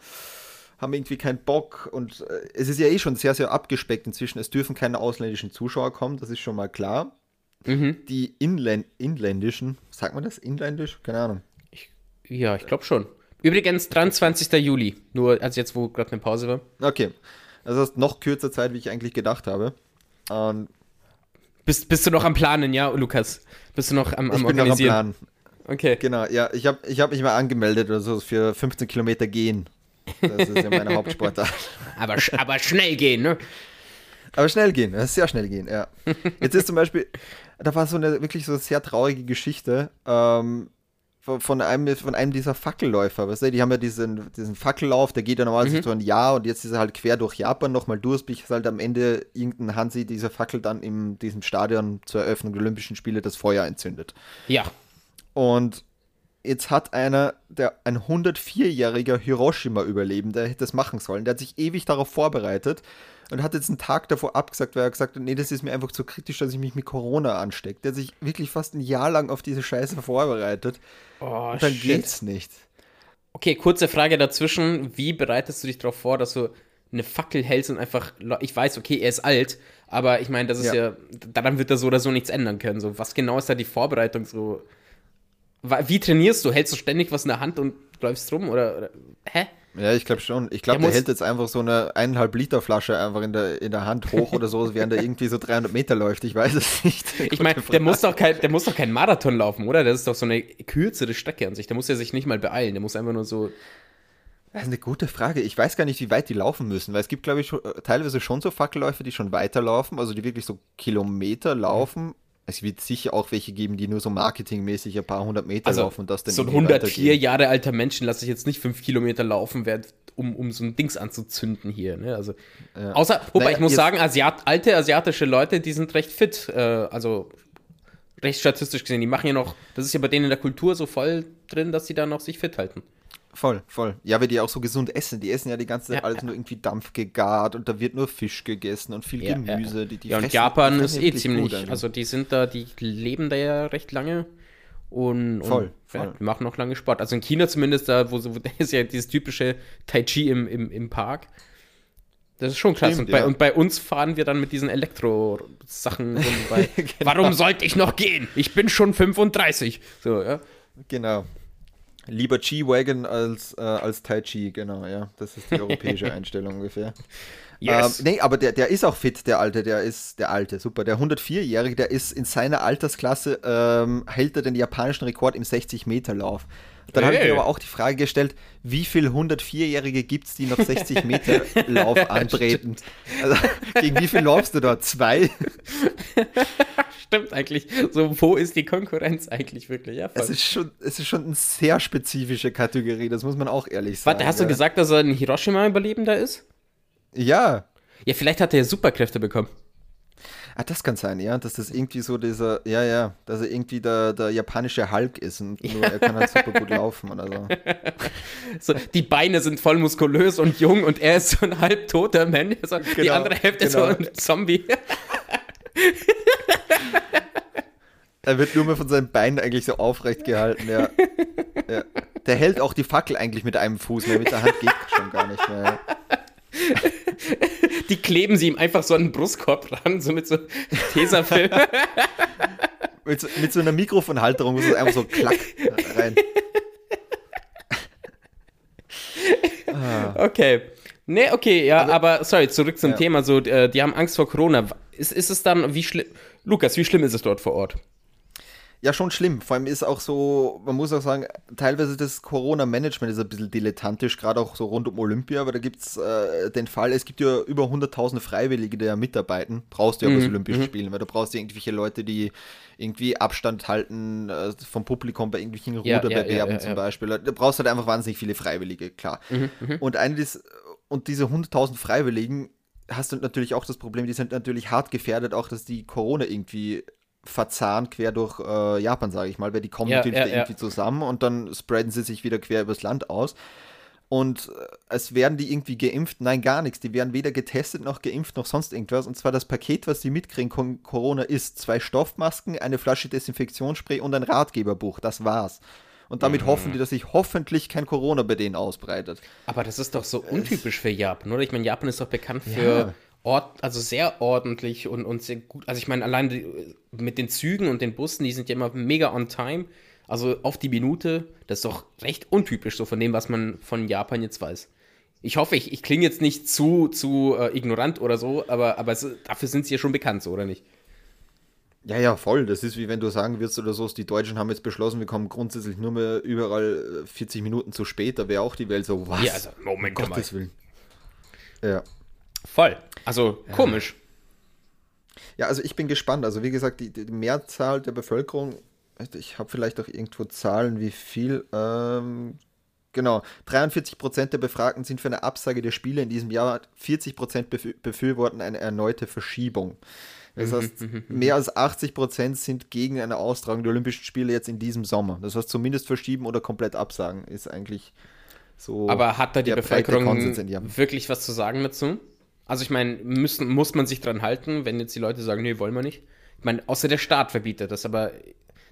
S1: haben irgendwie keinen Bock und äh, es ist ja eh schon sehr, sehr abgespeckt inzwischen. Es dürfen keine ausländischen Zuschauer kommen, das ist schon mal klar. Mhm. Die Inländ inländischen, sagt man das? Inländisch? Keine Ahnung.
S2: Ich, ja, ich glaube schon. Übrigens 23. Juli, nur als jetzt, wo gerade eine Pause war.
S1: Okay. Also das ist noch kürzer Zeit, wie ich eigentlich gedacht habe. Und
S2: Bist, bist du noch am Planen, ja, Lukas? Bist du noch am, am
S1: ich bin noch am
S2: Organisieren?
S1: Plan.
S2: Okay.
S1: Genau, ja, ich habe ich hab mich mal angemeldet oder so für 15 Kilometer gehen. Das ist ja meine *laughs* Hauptsportart.
S2: Aber, aber schnell gehen, ne?
S1: Aber schnell gehen, sehr schnell gehen, ja. *laughs* Jetzt ist zum Beispiel, da war so eine wirklich so eine sehr traurige Geschichte ähm, von, einem, von einem dieser Fackelläufer, weißt du, die haben ja diesen, diesen Fackellauf, der geht ja normalerweise so ein Jahr und jetzt ist er halt quer durch Japan nochmal durch, bis halt am Ende irgendein Hansi diese Fackel dann in diesem Stadion zur Eröffnung der Olympischen Spiele das Feuer entzündet.
S2: Ja.
S1: Und jetzt hat einer, der ein 104-jähriger Hiroshima-Überlebender hätte das machen sollen, der hat sich ewig darauf vorbereitet und hat jetzt einen Tag davor abgesagt, weil er gesagt hat, nee, das ist mir einfach zu kritisch, dass ich mich mit Corona anstecke. Der hat sich wirklich fast ein Jahr lang auf diese Scheiße vorbereitet
S2: Oh,
S1: und dann
S2: shit.
S1: geht's nicht.
S2: Okay, kurze Frage dazwischen. Wie bereitest du dich darauf vor, dass du eine Fackel hältst und einfach. Ich weiß, okay, er ist alt, aber ich meine, das ist ja.
S1: Ja.
S2: Daran wird er so oder so nichts ändern können. So, was genau ist da die Vorbereitung? So. Wie trainierst du? Hältst du ständig was in der Hand und läufst rum? Oder. oder hä?
S1: Ja, ich glaube schon. Ich glaube,
S2: Der
S1: hält jetzt einfach so eine eineinhalb Liter Flasche einfach in der, in der Hand hoch oder so, während er irgendwie so 300 Meter läuft. Ich weiß es nicht. *laughs*
S2: Ich meine, der muss doch kein, der muss doch kein Marathon laufen, oder? Das ist doch so eine kürzere Strecke an sich. Der muss ja sich nicht mal beeilen. Der muss einfach nur so.
S1: Das ist eine gute Frage. Ich weiß gar nicht, wie weit die laufen müssen, weil es gibt, glaube ich, äh, teilweise schon so Fackelläufer, die schon weiterlaufen, also die wirklich so Kilometer laufen. Es wird sicher auch welche geben, die nur so marketingmäßig ein paar hundert Meter
S2: Also,
S1: laufen und das dann
S2: so ein
S1: irgendwie
S2: 104
S1: weitergeben.
S2: Jahre alter Menschen lasse ich jetzt nicht fünf Kilometer laufen, werden, um, um so ein Dings anzuzünden hier. Ne? Also, Außer, wobei
S1: Naja,
S2: ich muss sagen, Asiat, alte asiatische Leute, die sind recht fit. Äh, also recht statistisch gesehen. Die machen ja noch, das ist ja bei denen in der Kultur so voll drin, dass sie da noch sich fit halten.
S1: Voll, voll. Ja, weil die auch so gesund essen. Die essen ja die ganze Zeit
S2: Ja,
S1: alles nur irgendwie Dampf gegart und da wird nur Fisch gegessen und viel
S2: Ja,
S1: Gemüse.
S2: ja.
S1: Die, die
S2: ja, und Japan ist eh ziemlich,
S1: gut
S2: also die sind da, die leben da ja recht lange und,
S1: Voll,
S2: und
S1: voll.
S2: Ja, die machen noch lange Sport. Also in China zumindest, da wo, so- wo *laughs* ist ja dieses typische Tai Chi im, im, im Park. Das ist schon krass.
S1: Stimmt,
S2: und, bei,
S1: ja.
S2: und bei uns fahren wir dann mit diesen Elektro-Sachen rum, *laughs*
S1: Genau.
S2: Warum sollte ich noch gehen? Ich bin schon 35. So, ja.
S1: Genau. Lieber G-Wagon als, äh, als Tai Chi, genau, ja. Das ist die *laughs* europäische Einstellung ungefähr.
S2: Yes.
S1: Ähm, nee, aber der, der ist auch fit, der Alte, der ist der Alte, super. Der 104-Jährige, der ist in seiner Altersklasse, ähm, hält er den japanischen Rekord im 60-Meter-Lauf. Dann habe ich
S2: Hey.
S1: mir aber auch die Frage gestellt, wie viele 104-Jährige gibt es, die noch 60-Meter-Lauf *laughs* antreten? Also, gegen wie viel laufst du da? Zwei? *laughs*
S2: Stimmt eigentlich. So, wo ist die Konkurrenz eigentlich wirklich? Ja.
S1: Es ist schon, es ist schon eine sehr spezifische Kategorie, das muss man auch ehrlich sagen.
S2: Warte, hast du
S1: ja.
S2: gesagt, dass er ein Hiroshima-Überlebender ist?
S1: Ja,
S2: Ja, vielleicht hat er ja Superkräfte bekommen.
S1: Ah, das kann sein, ja, dass das irgendwie so dieser, ja, ja, dass er irgendwie der, der japanische Hulk ist und nur er kann halt super gut *laughs* laufen oder so. *laughs*
S2: So, die Beine sind voll muskulös und jung und er ist so ein halbtoter Mensch. So, die
S1: Genau,
S2: andere Hälfte ist
S1: genau.
S2: so ein Zombie. *laughs*
S1: Er wird nur mehr von seinen Beinen eigentlich so aufrecht gehalten, ja. *laughs* ja. Der hält auch die Fackel eigentlich mit einem Fuß, mehr mit der Hand geht schon gar nicht mehr.
S2: Die kleben sie ihm einfach so an den Brustkorb ran, so mit so Tesafilm.
S1: Mit, so, mit so einer Mikrofonhalterung muss es einfach so klack rein.
S2: Okay. Nee, okay, ja, aber sorry, zurück zum
S1: Ja.
S2: Thema. So, äh, die haben Angst vor Corona. Ist, ist es dann, wie schlimm. Lukas, wie schlimm ist es dort vor Ort?
S1: Ja, schon schlimm. Vor allem ist auch so, man muss auch sagen, teilweise das Corona-Management ist ein bisschen dilettantisch, gerade auch so rund um Olympia, aber da gibt es äh, den Fall, es gibt ja über 100.000 Freiwillige, die ja mitarbeiten. Brauchst du ja bei Olympischen Spielen, weil du brauchst ja irgendwelche Leute, die irgendwie Abstand halten äh, vom Publikum bei irgendwelchen
S2: Ja,
S1: Ruderbewerben
S2: ja, ja,
S1: zum. Beispiel. Da brauchst du halt einfach wahnsinnig viele Freiwillige, klar.
S2: Mhm,
S1: Und, eine des, und diese 100.000 Freiwilligen hast du natürlich auch das Problem, die sind natürlich hart gefährdet, auch dass die Corona irgendwie verzahnt quer durch äh, Japan, sage ich mal, weil die kommen
S2: Ja,
S1: natürlich
S2: ja,
S1: da
S2: ja.
S1: irgendwie zusammen und dann spreaden sie sich wieder quer übers Land aus. Und äh, es werden die irgendwie geimpft? Nein, gar nichts. Die werden weder getestet noch geimpft noch sonst irgendwas. Und zwar das Paket, was die mitkriegen, Corona ist zwei Stoffmasken, eine Flasche Desinfektionsspray und ein Ratgeberbuch. Das war's. Und damit
S2: Mhm.
S1: hoffen die, dass sich hoffentlich kein Corona bei denen ausbreitet.
S2: Aber das ist doch so untypisch für Japan, oder? Ich meine, Japan ist doch bekannt für Ort, also sehr ordentlich und, und sehr gut. Also ich meine, allein die, mit den Zügen und den Bussen, die sind ja immer mega on time. Also auf die Minute, das ist doch recht untypisch so von dem, was man von Japan jetzt weiß. Ich hoffe, ich, ich klinge jetzt nicht zu, zu äh, ignorant oder so, aber, aber es, dafür sind sie ja schon bekannt, so oder nicht?
S1: Ja, ja, voll. Das ist wie wenn du sagen würdest oder so, die Deutschen haben jetzt beschlossen, wir kommen grundsätzlich nur mehr überall 40 äh, Minuten zu spät. Da wäre auch die Welt so, was?
S2: Ja, also, Moment,
S1: um Gottes Willen. Ja.
S2: Voll. Also, komisch.
S1: Ja, also ich bin gespannt. Also, wie gesagt, die, die Mehrzahl der Bevölkerung, ich habe vielleicht auch irgendwo Zahlen, wie viel. Ähm, genau, 43 Prozent der Befragten sind für eine Absage der Spiele in diesem Jahr. 40 Prozent befürworten eine erneute Verschiebung. Das mhm, heißt, mhm, mhm. mehr als 80 Prozent sind gegen eine Austragung der Olympischen Spiele jetzt in diesem Sommer. Das heißt, zumindest verschieben oder komplett absagen ist eigentlich so.
S2: Aber hat da die Bevölkerung wirklich was zu sagen dazu? Also ich meine, muss man sich dran halten, wenn jetzt die Leute sagen, nee, wollen wir nicht? Ich meine, außer der Staat verbietet das, aber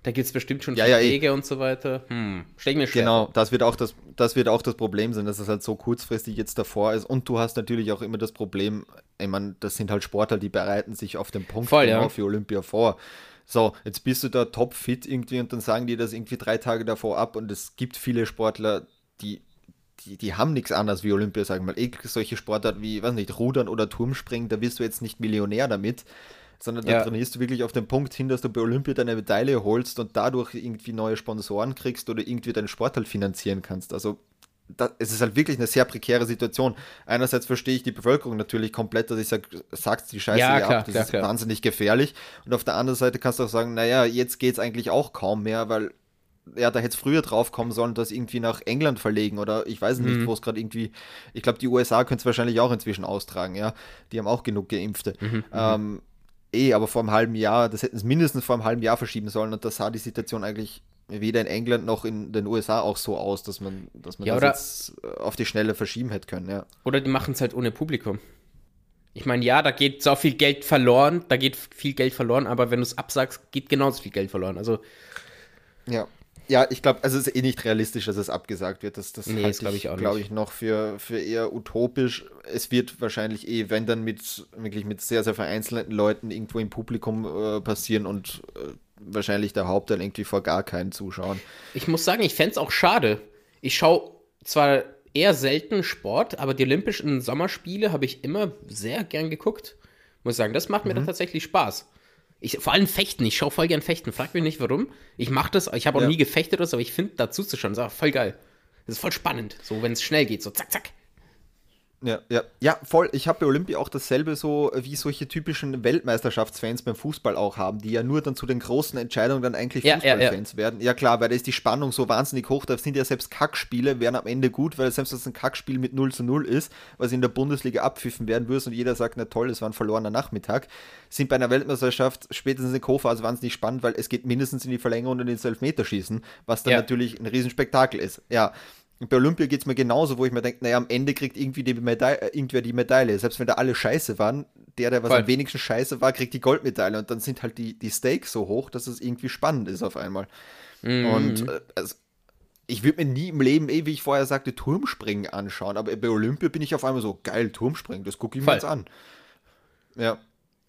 S2: da gibt es bestimmt schon
S1: ja,
S2: Wege ja, und so weiter. Hm,
S1: stell mir schwer. Genau, das wird, auch das, das wird auch das Problem sein, dass es halt so kurzfristig jetzt davor ist. Und du hast natürlich auch immer das Problem, ich meine, das sind halt Sportler, die bereiten sich auf den Punkt
S2: Voll, genau
S1: ja. für Olympia vor. So, jetzt bist du da topfit irgendwie und dann sagen die das irgendwie drei Tage davor ab und es gibt viele Sportler, die die, die haben nichts anderes wie Olympia, sagen wir mal. Eh, solche Sportarten wie, weiß nicht, Rudern oder Turmspringen, da wirst du jetzt nicht Millionär damit sondern ja. da trainierst du wirklich auf den Punkt hin, dass du bei Olympia deine Medaille holst und dadurch irgendwie neue Sponsoren kriegst oder irgendwie deinen Sport halt finanzieren kannst. Also das, es ist halt wirklich eine sehr prekäre Situation. Einerseits verstehe ich die Bevölkerung natürlich komplett, dass ich sage, sagst die Scheiße ja, klar, ab, das klar, ist klar. wahnsinnig gefährlich. Und auf der anderen Seite kannst du auch sagen, naja, jetzt geht es eigentlich auch kaum mehr, weil ja, da hätte es früher drauf kommen sollen, das irgendwie nach England verlegen oder ich weiß nicht, mhm. wo es gerade irgendwie, ich glaube, die USA können es wahrscheinlich auch inzwischen austragen, ja. Die haben auch genug Geimpfte. Mhm, mhm. ähm, eh, aber vor einem halben Jahr, das hätten es mindestens vor einem halben Jahr verschieben sollen und das sah die Situation eigentlich weder in England noch in den USA auch so aus, dass man, dass man
S2: ja,
S1: das jetzt äh, auf die Schnelle verschieben hätte können, ja.
S2: Oder die machen es halt ohne Publikum. Ich meine, ja, da geht so viel Geld verloren, da geht viel Geld verloren, aber wenn du es absagst, geht genauso viel Geld verloren. Also.
S1: Ja. Ja, ich glaube, also es ist eh nicht realistisch, dass es abgesagt wird. Das, das
S2: nee,
S1: halte
S2: glaube ich auch
S1: glaube ich, noch für, für eher utopisch. Es wird wahrscheinlich eh, wenn dann mit wirklich mit sehr, sehr vereinzelten Leuten irgendwo im Publikum äh, passieren und äh, wahrscheinlich der Hauptteil irgendwie vor gar keinen Zuschauern.
S2: Ich muss sagen, ich fände es auch schade. Ich schaue zwar eher selten Sport, aber die Olympischen Sommerspiele habe ich immer sehr gern geguckt. Muss sagen, das macht mir mhm. dann tatsächlich Spaß. Ich, vor allem Fechten, ich schaue voll gern Fechten. Frag mich nicht warum. Ich mache das, ich habe auch ja. nie gefechtet oder so, aber ich finde dazu zu schauen, das ist voll geil. Das ist voll spannend, so wenn es schnell geht, so zack, zack.
S1: Ja, ja, ja, voll. Ich habe bei Olympia auch dasselbe so, wie solche typischen Weltmeisterschaftsfans beim Fußball auch haben, die ja nur dann zu den großen Entscheidungen dann eigentlich ja, Fußballfans ja, ja. werden. Ja klar, weil da ist die Spannung so wahnsinnig hoch, da sind ja selbst Kackspiele, wären am Ende gut, weil selbst wenn es ein Kackspiel mit 0 zu 0 ist, was in der Bundesliga abpfiffen werden würde und jeder sagt, na toll, das war ein verlorener Nachmittag, sind bei einer Weltmeisterschaft spätestens in Kofa also wahnsinnig spannend, weil es geht mindestens in die Verlängerung und ins Elfmeterschießen, was dann natürlich ein Riesenspektakel ist. Ja, bei Olympia geht es mir genauso, wo ich mir denke, naja, am Ende kriegt irgendwie die Medaille, äh, irgendwer die Medaille. Selbst wenn da alle scheiße waren, der, der was Voll. am wenigsten scheiße war, kriegt die Goldmedaille. Und dann sind halt die, die Stakes so hoch, dass es irgendwie spannend ist auf einmal. Mhm. Und äh, also, ich würde mir nie im Leben, eh, wie ich vorher sagte, Turmspringen anschauen. Aber bei Olympia bin ich auf einmal so, geil, Turmspringen, das gucke ich mir jetzt an.
S2: Ja.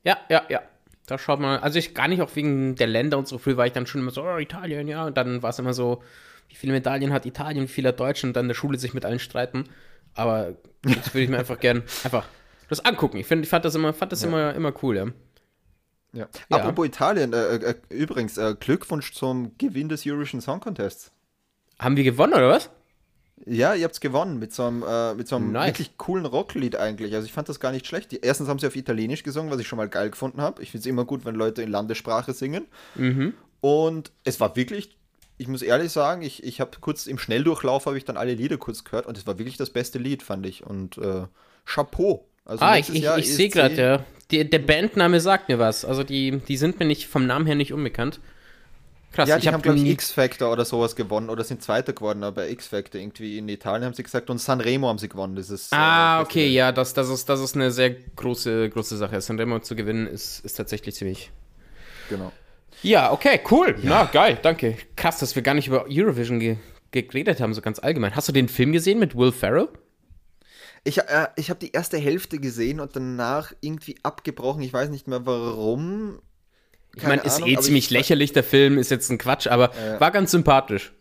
S2: Ja, ja, ja. Da schaut man, also ich gar nicht auch wegen der Länder und so früh war ich dann schon immer so, oh, Italien, ja. Und dann war es immer so, wie viele Medaillen hat Italien, wie viele Deutsche und dann in der Schule sich mit allen streiten. Aber das würde ich mir einfach gern einfach das angucken. Ich, find, ich fand das immer, fand das ja. immer, immer cool, ja.
S1: Ja. ja. Apropos Italien, äh, äh, übrigens, äh, Glückwunsch zum Gewinn des Eurovision Song Contests.
S2: Haben wir gewonnen, oder was?
S1: Ja, ihr habt es gewonnen mit so einem, äh, mit so einem nice. wirklich coolen Rocklied eigentlich. Also ich fand das gar nicht schlecht. Die, erstens haben sie auf Italienisch gesungen, was ich schon mal geil gefunden habe. Ich finde es immer gut, wenn Leute in Landessprache singen. Mhm. Und es war wirklich ich muss ehrlich sagen, ich, ich habe kurz im Schnelldurchlauf habe ich dann alle Lieder kurz gehört und es war wirklich das beste Lied, fand ich. Und äh, Chapeau.
S2: Also ah, ich, ich, ich sehe gerade, ja. Die, der Bandname sagt mir was. Also die, die sind mir nicht vom Namen her nicht unbekannt.
S1: Krass, ja, die ich haben, glaube ich, X-Factor oder sowas gewonnen oder sind Zweiter geworden, aber X-Factor irgendwie in Italien haben sie gesagt und Sanremo haben sie gewonnen. Das ist,
S2: ah, äh, okay, ja, das, das, ist, das ist eine sehr große, große Sache. Sanremo zu gewinnen ist, ist tatsächlich ziemlich.
S1: Genau.
S2: Ja, okay, cool. Ja. Na, geil, danke. Krass, dass wir gar nicht über Eurovision ge geredet haben, so ganz allgemein. Hast du den Film gesehen mit Will Ferrell?
S1: Ich, äh, ich habe die erste Hälfte gesehen und danach irgendwie abgebrochen. Ich weiß nicht mehr warum.
S2: Ich meine, ist Ahnung, eh ziemlich lächerlich, der Film, ist jetzt ein Quatsch, aber äh, war ganz sympathisch.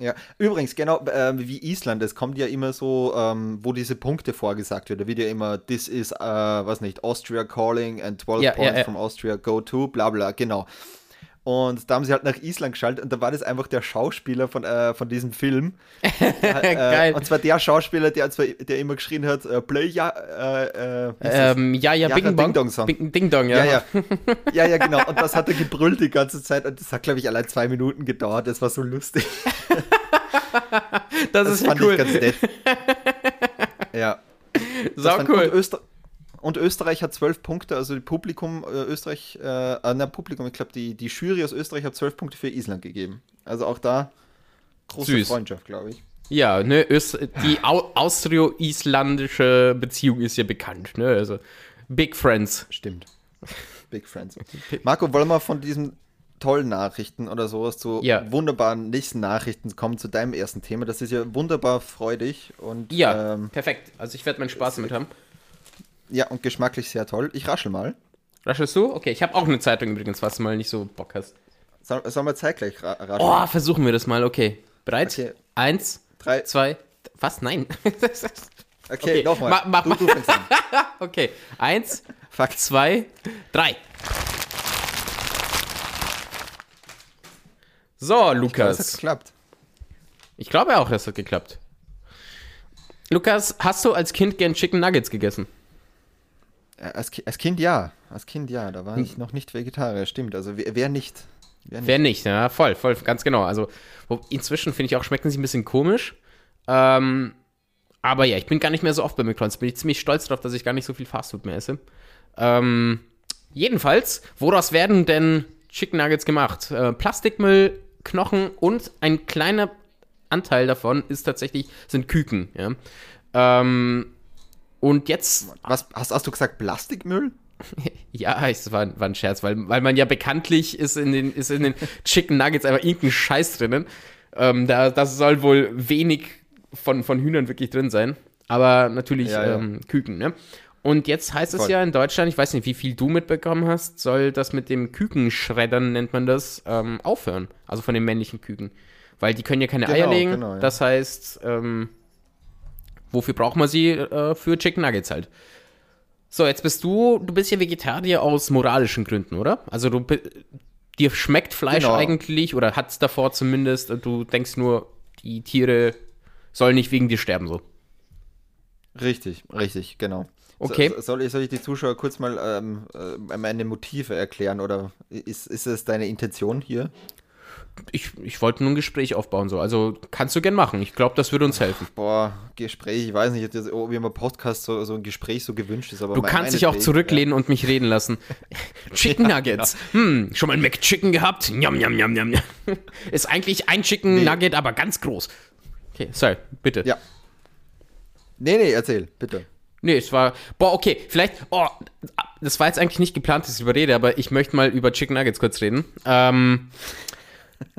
S1: Ja, übrigens, genau äh, wie Island, es kommt ja immer so, ähm, wo diese Punkte vorgesagt wird. Da wird ja immer, this is, äh, was nicht, Austria calling and 12 ja, points ja, ja. from Austria go to, bla bla, genau. Und da haben sie halt nach Island geschaltet und da war das einfach der Schauspieler von, äh, von diesem Film. *laughs* äh, Geil. Und zwar der Schauspieler, der, der immer geschrien hat, äh, Play ja, äh,
S2: äh ähm, ja, ja, Bing Ding Dong Song. Bing, Ding Dong, ja.
S1: Ja, ja. *laughs* ja, ja, genau. Und das hat er gebrüllt die ganze Zeit und das hat, glaube ich, allein zwei Minuten gedauert. Das war so lustig. *laughs*
S2: das, das ist fand cool. ich ganz nett.
S1: Ja.
S2: Sau cool.
S1: Öster und Österreich hat zwölf Punkte, also die Publikum, äh, Österreich, äh, äh, na, Publikum, ich glaube, die, die Jury aus Österreich hat zwölf Punkte für Island gegeben. Also auch da große Süß. Freundschaft, glaube ich.
S2: Ja, ne, Öst die Au austrio-islandische Beziehung ist ja bekannt, ne? Also Big Friends.
S1: Stimmt. *laughs* Big Friends. Marco, wollen wir von diesen tollen Nachrichten oder sowas zu ja. wunderbaren nächsten Nachrichten kommen zu deinem ersten Thema? Das ist ja wunderbar freudig und.
S2: Ja, ähm, perfekt. Also ich werde meinen Spaß damit haben.
S1: Ja, und geschmacklich sehr toll. Ich raschel mal.
S2: Raschelst du? Okay, ich habe auch eine Zeitung übrigens, was du mal nicht so Bock hast.
S1: Soll, sollen wir zeitgleich ra rascheln?
S2: Oh, versuchen wir das mal, okay. Bereit? Okay. Eins, drei, zwei, was? Nein. *laughs*
S1: okay, okay, nochmal.
S2: Ma mach *laughs* mal. Okay, eins, *laughs* Fuck. zwei, drei. So, Lukas.
S1: Es hat geklappt.
S2: Ich glaube auch, es hat geklappt. Lukas, hast du als Kind gern Chicken Nuggets gegessen?
S1: Äh, als, als, Kind ja. Als Kind ja. Da war hm. ich noch nicht Vegetarier, stimmt. Also wer, wer nicht?
S2: Wer nicht? Wer nicht, ja, voll, voll, ganz genau. Also inzwischen finde ich auch, schmecken sie ein bisschen komisch. Ähm, aber ja, ich bin gar nicht mehr so oft bei McDonalds. Bin ich ziemlich stolz darauf, dass ich gar nicht so viel Fastfood mehr esse. Ähm, jedenfalls, woraus werden denn Chicken Nuggets gemacht? Äh, Plastikmüll, Knochen und ein kleiner Anteil davon ist tatsächlich, sind Küken. Ja? Ähm, und jetzt.
S1: Was hast, hast du gesagt, Plastikmüll? *laughs*
S2: ja, es war, war, ein Scherz, weil, weil man ja bekanntlich ist in den, ist in den Chicken Nuggets einfach irgendein Scheiß drinnen. Ähm, da, das soll wohl wenig von, von Hühnern wirklich drin sein. Aber natürlich ja, ja. Ähm, Küken, ne? Und jetzt heißt Voll. es ja in Deutschland, ich weiß nicht, wie viel du mitbekommen hast, soll das mit dem Kükenschreddern, nennt man das, ähm, aufhören. Also von den männlichen Küken. Weil die können ja keine genau, Eier legen. Genau, ja. Das heißt, ähm, wofür braucht man sie? Äh, für Chicken Nuggets halt. So, jetzt bist du, du bist ja Vegetarier aus moralischen Gründen, oder? Also du, dir schmeckt Fleisch genau. eigentlich oder hat es davor zumindest, du denkst nur, die Tiere sollen nicht wegen dir sterben, so.
S1: Richtig, richtig, genau.
S2: Okay.
S1: So, soll, ich, soll ich die Zuschauer kurz mal ähm, äh, meine Motive erklären oder ist, ist es deine Intention hier?
S2: Ich, ich wollte nur ein Gespräch aufbauen, so. Also kannst du gern machen. Ich glaube, das würde uns helfen.
S1: Boah, Gespräch, ich weiß nicht, ob mir mal Podcast so, so ein Gespräch so gewünscht ist, aber.
S2: Du kannst dich auch zurücklehnen ja. und mich reden lassen. *laughs* *laughs* Chicken Nuggets. Ja, genau. Hm, schon mal ein McChicken gehabt? Njam, njam, njam, njam. *laughs* Ist eigentlich ein Chicken nee. Nugget, aber ganz groß. Okay, sorry, bitte.
S1: Ja. Nee, nee, erzähl, bitte.
S2: Nee, es war. Boah, okay, vielleicht. Oh, das war jetzt eigentlich nicht geplant, dass ich überrede, aber ich möchte mal über Chicken Nuggets kurz reden. Ähm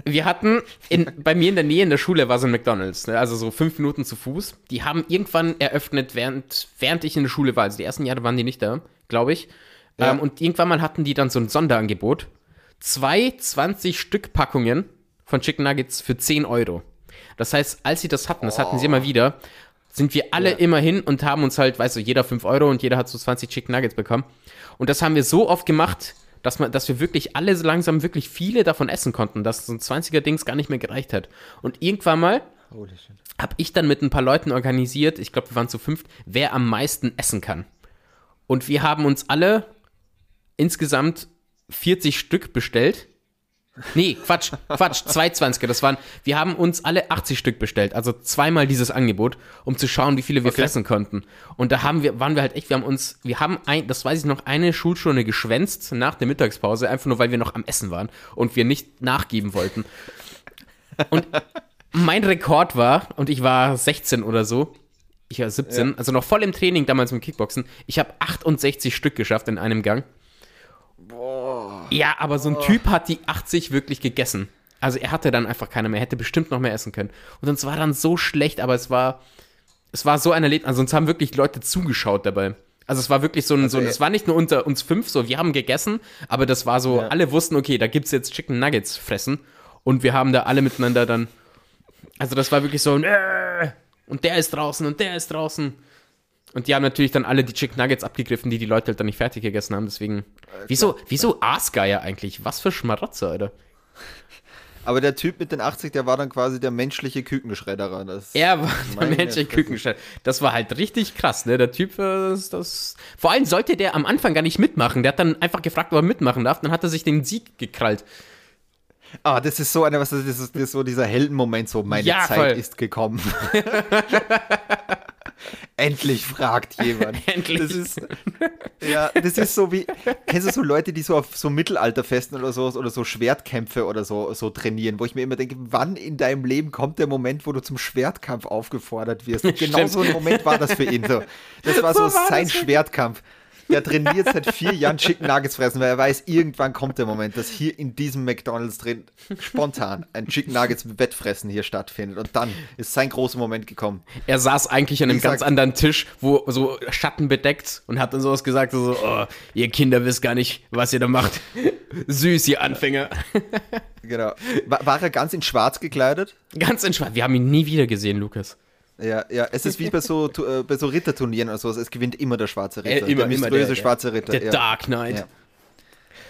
S2: wir hatten in, bei mir in der Nähe in der Schule war so ein McDonalds, ne? also so fünf Minuten zu Fuß. Die haben irgendwann eröffnet, während, während ich in der Schule war. Also die ersten Jahre waren die nicht da, glaube ich. Ja. Ähm, und irgendwann mal hatten die dann so ein Sonderangebot. Zwei 20 Stück Packungen von Chicken Nuggets für 10 Euro. Das heißt, als sie das hatten, das hatten sie immer wieder, sind wir alle ja. immer hin und haben uns halt, weißt du, jeder 5 Euro und jeder hat so 20 Chicken Nuggets bekommen. Und das haben wir so oft gemacht, dass, man, dass wir wirklich alle so langsam wirklich viele davon essen konnten, dass so ein 20er-Dings gar nicht mehr gereicht hat. Und irgendwann mal habe ich dann mit ein paar Leuten organisiert, ich glaube, wir waren zu fünft, wer am meisten essen kann. Und wir haben uns alle insgesamt 40 Stück bestellt Nee, Quatsch, Quatsch, 220er. Das waren, wir haben uns alle 80 Stück bestellt, also zweimal dieses Angebot, um zu schauen, wie viele wir okay. fressen konnten. Und da haben wir, waren wir halt echt, wir haben uns, wir haben ein, das weiß ich noch, eine Schulstunde geschwänzt nach der Mittagspause, einfach nur, weil wir noch am Essen waren und wir nicht nachgeben wollten. Und mein Rekord war, und ich war 16 oder so, ich war 17, ja. also noch voll im Training damals im Kickboxen, ich habe 68 Stück geschafft in einem Gang. Ja, aber so ein Typ hat die 80 wirklich gegessen. Also er hatte dann einfach keine mehr, hätte bestimmt noch mehr essen können. Und uns war dann so schlecht, aber es war, es war so ein Erlebnis. Also uns haben wirklich Leute zugeschaut dabei. Also es war wirklich so ein,
S1: Also,
S2: so, es war nicht nur unter uns fünf, so wir haben gegessen, aber das war so,
S1: Ja.
S2: alle wussten, okay, da gibt's jetzt Chicken Nuggets fressen und wir haben da alle miteinander dann, also das war wirklich so ein, äh, und der ist draußen und der ist draußen. Und die haben natürlich dann alle die Chicken Nuggets abgegriffen, die die Leute halt dann nicht fertig gegessen haben, deswegen, wieso, wieso Aasgeier eigentlich? Was für Schmarotzer, Alter.
S1: Aber der Typ mit den 80, der war dann quasi der menschliche Kükenschredderer. Das
S2: Er war der
S1: Meine
S2: Mensch in
S1: Fresse.
S2: Kükenstall. Das war halt richtig krass, ne? Der Typ, äh, das, das. Vor allem sollte der am Anfang gar nicht mitmachen. Der hat dann einfach gefragt, ob er mitmachen darf. Dann hat er sich den Sieg gekrallt.
S1: Ah, das ist so einer, was das ist, das ist so dieser Heldenmoment, so meine
S2: Ja,
S1: Zeit
S2: voll.
S1: ist gekommen. *laughs* *laughs* Endlich fragt jemand. *laughs*
S2: Endlich.
S1: Das ist, ja, das ist so wie, kennst du so Leute, die so auf so Mittelalterfesten oder so oder so Schwertkämpfe oder so, so trainieren, wo ich mir immer denke, wann in deinem Leben kommt der Moment, wo du zum Schwertkampf aufgefordert wirst? Und *laughs* genau
S2: Stimmt.
S1: so ein Moment war das für ihn. So. Das war *laughs* so,
S2: So war
S1: sein. Schwertkampf. Der trainiert seit vier Jahren Chicken Nuggets fressen, weil er weiß, irgendwann kommt der Moment, dass hier in diesem McDonalds drin spontan ein Chicken Nuggets Wettfressen hier stattfindet. Und dann ist sein großer Moment gekommen.
S2: Er saß eigentlich an einem ganz anderen Tisch, wo so Schatten bedeckt und hat dann sowas gesagt, so, oh, ihr Kinder wisst gar nicht, was ihr da macht. Süß, ihr Anfänger.
S1: Genau. War, war er ganz in schwarz gekleidet?
S2: Ganz entspannt. Wir haben ihn nie wieder gesehen, Lukas.
S1: Ja, ja, es ist wie bei so, *laughs* äh, bei so Ritterturnieren oder sowas, es gewinnt immer der schwarze Ritter.
S2: Äh, immer,
S1: der
S2: immer
S1: mysteriöse
S2: der-
S1: schwarze Ritter.
S2: Der
S1: ja.
S2: Dark Knight.
S1: Ja.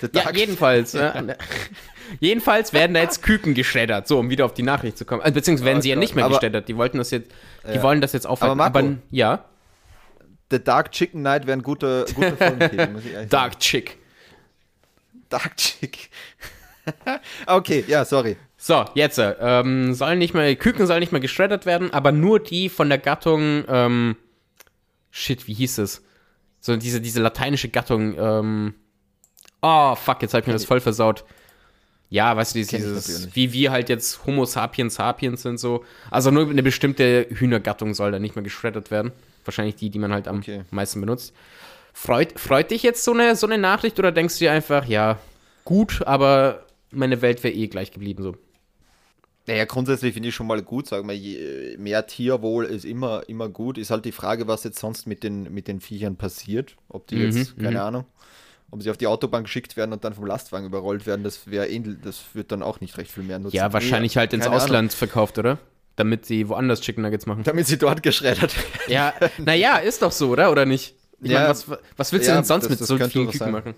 S1: Der
S2: Ja,
S1: Dark-
S2: jedenfalls. ne? *laughs* jedenfalls werden da jetzt Küken geschreddert, so um wieder auf die Nachricht zu kommen. Also, beziehungsweise werden sie ja nicht mehr
S1: Aber-
S2: geschreddert. Die wollten das jetzt, die
S1: Ja.
S2: wollen das jetzt aufhalten.
S1: Aber Marco-
S2: ja,
S1: The Dark Chicken Knight wäre ein guter, guter *laughs* Folgentitel, muss ich
S2: Dark Chick.
S1: sagen. Dark Chick. okay, ja, sorry.
S2: So, jetzt äh, ähm, sollen nicht mehr, Küken sollen nicht mehr geschreddert werden, aber nur die von der Gattung, ähm, shit, wie hieß es? So diese, diese lateinische Gattung, ähm, oh, fuck, jetzt hab ich mir das voll versaut. Ja, weißt du, dieses, dieses wie wir halt jetzt Homo sapiens sapiens sind so. Also nur eine bestimmte Hühnergattung soll da nicht mehr geschreddert werden. Wahrscheinlich die, die man halt am
S1: Okay.
S2: meisten benutzt. Freut, freut dich jetzt so eine, so eine Nachricht oder denkst du dir einfach, ja, gut, aber meine Welt wäre eh gleich geblieben so?
S1: Naja, grundsätzlich finde ich schon mal gut, sagen wir, mehr Tierwohl ist immer, immer gut. Ist halt die Frage, was jetzt sonst mit den, mit den Viechern passiert. Ob die jetzt, keine Ahnung, ob sie auf die Autobahn geschickt werden und dann vom Lastwagen überrollt werden, das wäre ähnlich, das wird dann auch nicht recht viel mehr nutzen.
S2: Ja, wahrscheinlich halt ins. Ausland verkauft, oder? Damit sie woanders Chicken Nuggets machen.
S1: Damit sie dort geschreddert werden.
S2: Ja, naja, ist doch so, oder? Oder nicht? Ich
S1: Ja,
S2: meine, was, was willst du denn sonst mit so vielen Küken machen?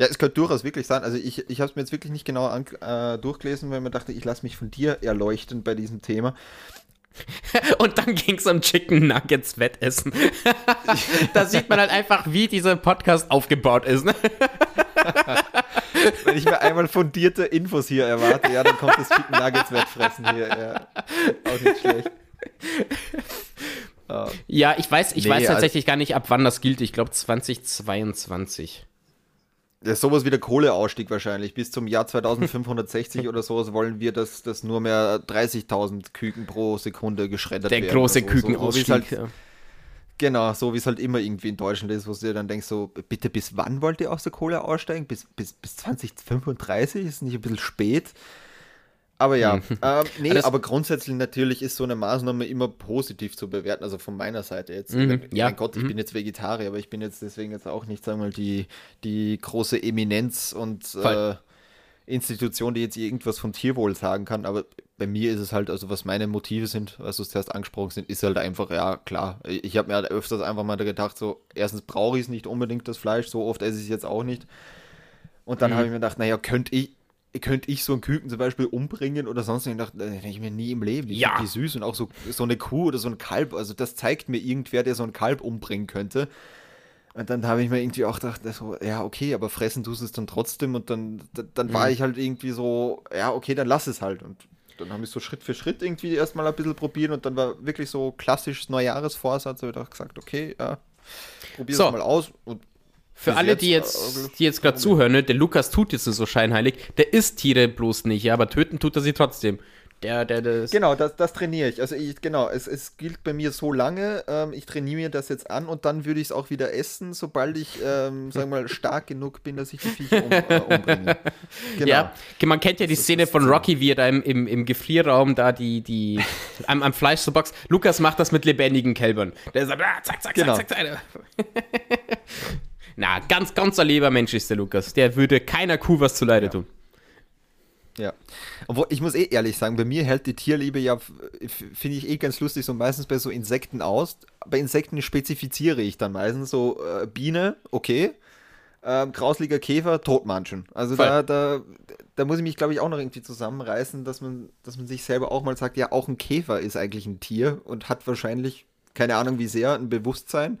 S1: Ja, es könnte durchaus wirklich sein. Also ich, ich habe es mir jetzt wirklich nicht genau an, äh, durchgelesen, weil mir dachte, ich lasse mich von dir erleuchten bei diesem Thema. *laughs*
S2: Und dann ging es um Chicken Nuggets Wettessen. *laughs* da sieht man halt einfach, wie dieser Podcast aufgebaut ist. Ne? *laughs*
S1: Wenn ich mir einmal fundierte Infos hier erwarte, ja, dann kommt das Chicken Nuggets Wettfressen hier. Ja, auch nicht schlecht.
S2: Ja, ich weiß, ich
S1: Nee,
S2: weiß
S1: also-
S2: tatsächlich gar nicht, ab wann das gilt. Ich glaube 2022.
S1: Das ist sowas wie der Kohleausstieg wahrscheinlich. Bis zum Jahr 2560 *laughs* oder so wollen wir, dass, dass nur mehr 30.000 Küken pro Sekunde geschreddert
S2: Der
S1: werden.
S2: große
S1: oder so. So- so,
S2: Kükenausstieg.
S1: es halt,
S2: ja.
S1: Genau, so wie es halt immer irgendwie in Deutschland ist, wo du dir dann denkst, so, bitte bis wann wollt ihr aus der Kohle aussteigen? Bis, bis, bis 2035? Ist nicht ein bisschen spät? Aber ja, ähm, nee,
S2: Alles-
S1: aber grundsätzlich natürlich ist so eine Maßnahme immer positiv zu bewerten, also von meiner Seite jetzt.
S2: Mhm, ja,
S1: mein Gott, ich bin jetzt Vegetarier, aber ich bin jetzt deswegen jetzt auch nicht, sagen wir mal, die, die große Eminenz und äh. Institution, die jetzt irgendwas von Tierwohl sagen kann, aber bei mir ist es halt, also was meine Motive sind, was du zuerst angesprochen sind, ist halt einfach, ja klar, ich habe mir halt öfters einfach mal gedacht, so, erstens brauche ich es nicht unbedingt, das Fleisch, so oft esse ich es jetzt auch nicht. Und dann habe ich mir gedacht, naja, könnte ich, könnte ich so einen Küken zum Beispiel umbringen oder sonst was? Ich dachte, das ich mir nie im Leben. Ich
S2: Ja.
S1: finde die süß und auch so, so eine Kuh oder so ein Kalb, also das zeigt mir irgendwer, der so ein Kalb umbringen könnte. Und dann habe ich mir irgendwie auch gedacht, so, ja, okay, aber fressen tust du es dann trotzdem. Und dann, dann, dann war ich halt irgendwie so, ja, okay, dann lass es halt. Und dann habe ich so Schritt für Schritt irgendwie erstmal ein bisschen probiert und dann war wirklich so klassisch Neujahresvorsatz. habe ich auch gesagt, okay, ja, probier
S2: So.
S1: es mal aus. Und
S2: Für
S1: bis
S2: alle, die
S1: äh,
S2: jetzt, die jetzt gerade zuhören, ne, der Lukas tut jetzt so scheinheilig, der isst Tiere bloß nicht, ja, aber töten tut er sie trotzdem. Der, der, der
S1: Genau, das, das trainiere ich. Also ich, genau, es, es gilt bei mir so lange, ähm, ich trainiere mir das jetzt an und dann würde ich es auch wieder essen, sobald ich, ähm, sagen wir mal, stark genug bin, dass ich die Viecher um, äh, umbringe. *laughs* Genau.
S2: Ja, man kennt ja die
S1: Das
S2: Szene von. Rocky, wie er da im, im, im Gefrierraum da die, die, *laughs* am, am Fleisch zur Box. Lukas macht das mit lebendigen Kälbern. Der sagt, ah, zack, zack,
S1: Genau.
S2: zack, zack, zack. Na, ganz, ganzer lieber Mensch ist der Lukas. Der würde keiner Kuh was zuleide tun.
S1: Ja. Obwohl, ich muss eh ehrlich sagen, bei mir hält die Tierliebe ja, finde ich eh ganz lustig, so meistens bei so Insekten aus. Bei Insekten spezifiziere ich dann meistens so äh, Biene, okay. Ähm, grausliger Käfer, Totmanschen. Also
S2: Voll.
S1: da, da, da muss ich mich, glaube ich, auch noch irgendwie zusammenreißen, dass man, dass man sich selber auch mal sagt, ja, auch ein Käfer ist eigentlich ein Tier und hat wahrscheinlich, keine Ahnung wie sehr, ein Bewusstsein.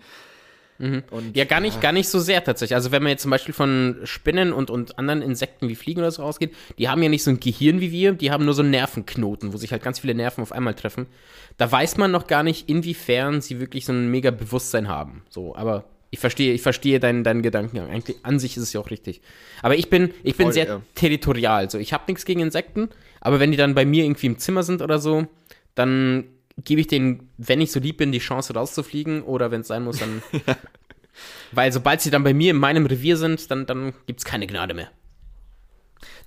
S1: Und,
S2: Ja, gar nicht, gar nicht so sehr tatsächlich. Also wenn man jetzt zum Beispiel von Spinnen und, und anderen Insekten wie Fliegen oder so ausgeht, die haben ja nicht so ein Gehirn wie wir, die haben nur so einen Nervenknoten, wo sich halt ganz viele Nerven auf einmal treffen. Da weiß man noch gar nicht, inwiefern sie wirklich so ein mega Bewusstsein haben. So, aber ich verstehe, ich verstehe deinen, deinen Gedankengang. Eigentlich, an sich ist es ja auch richtig. Aber ich bin, ich bin
S1: Voll,
S2: sehr
S1: ja.
S2: territorial. So, ich habe nichts gegen Insekten, aber wenn die dann bei mir irgendwie im Zimmer sind oder so, dann gebe ich denen, wenn ich so lieb bin, die Chance rauszufliegen oder wenn es sein muss, dann *laughs* weil sobald sie dann bei mir in meinem Revier sind, dann, dann gibt es keine Gnade mehr.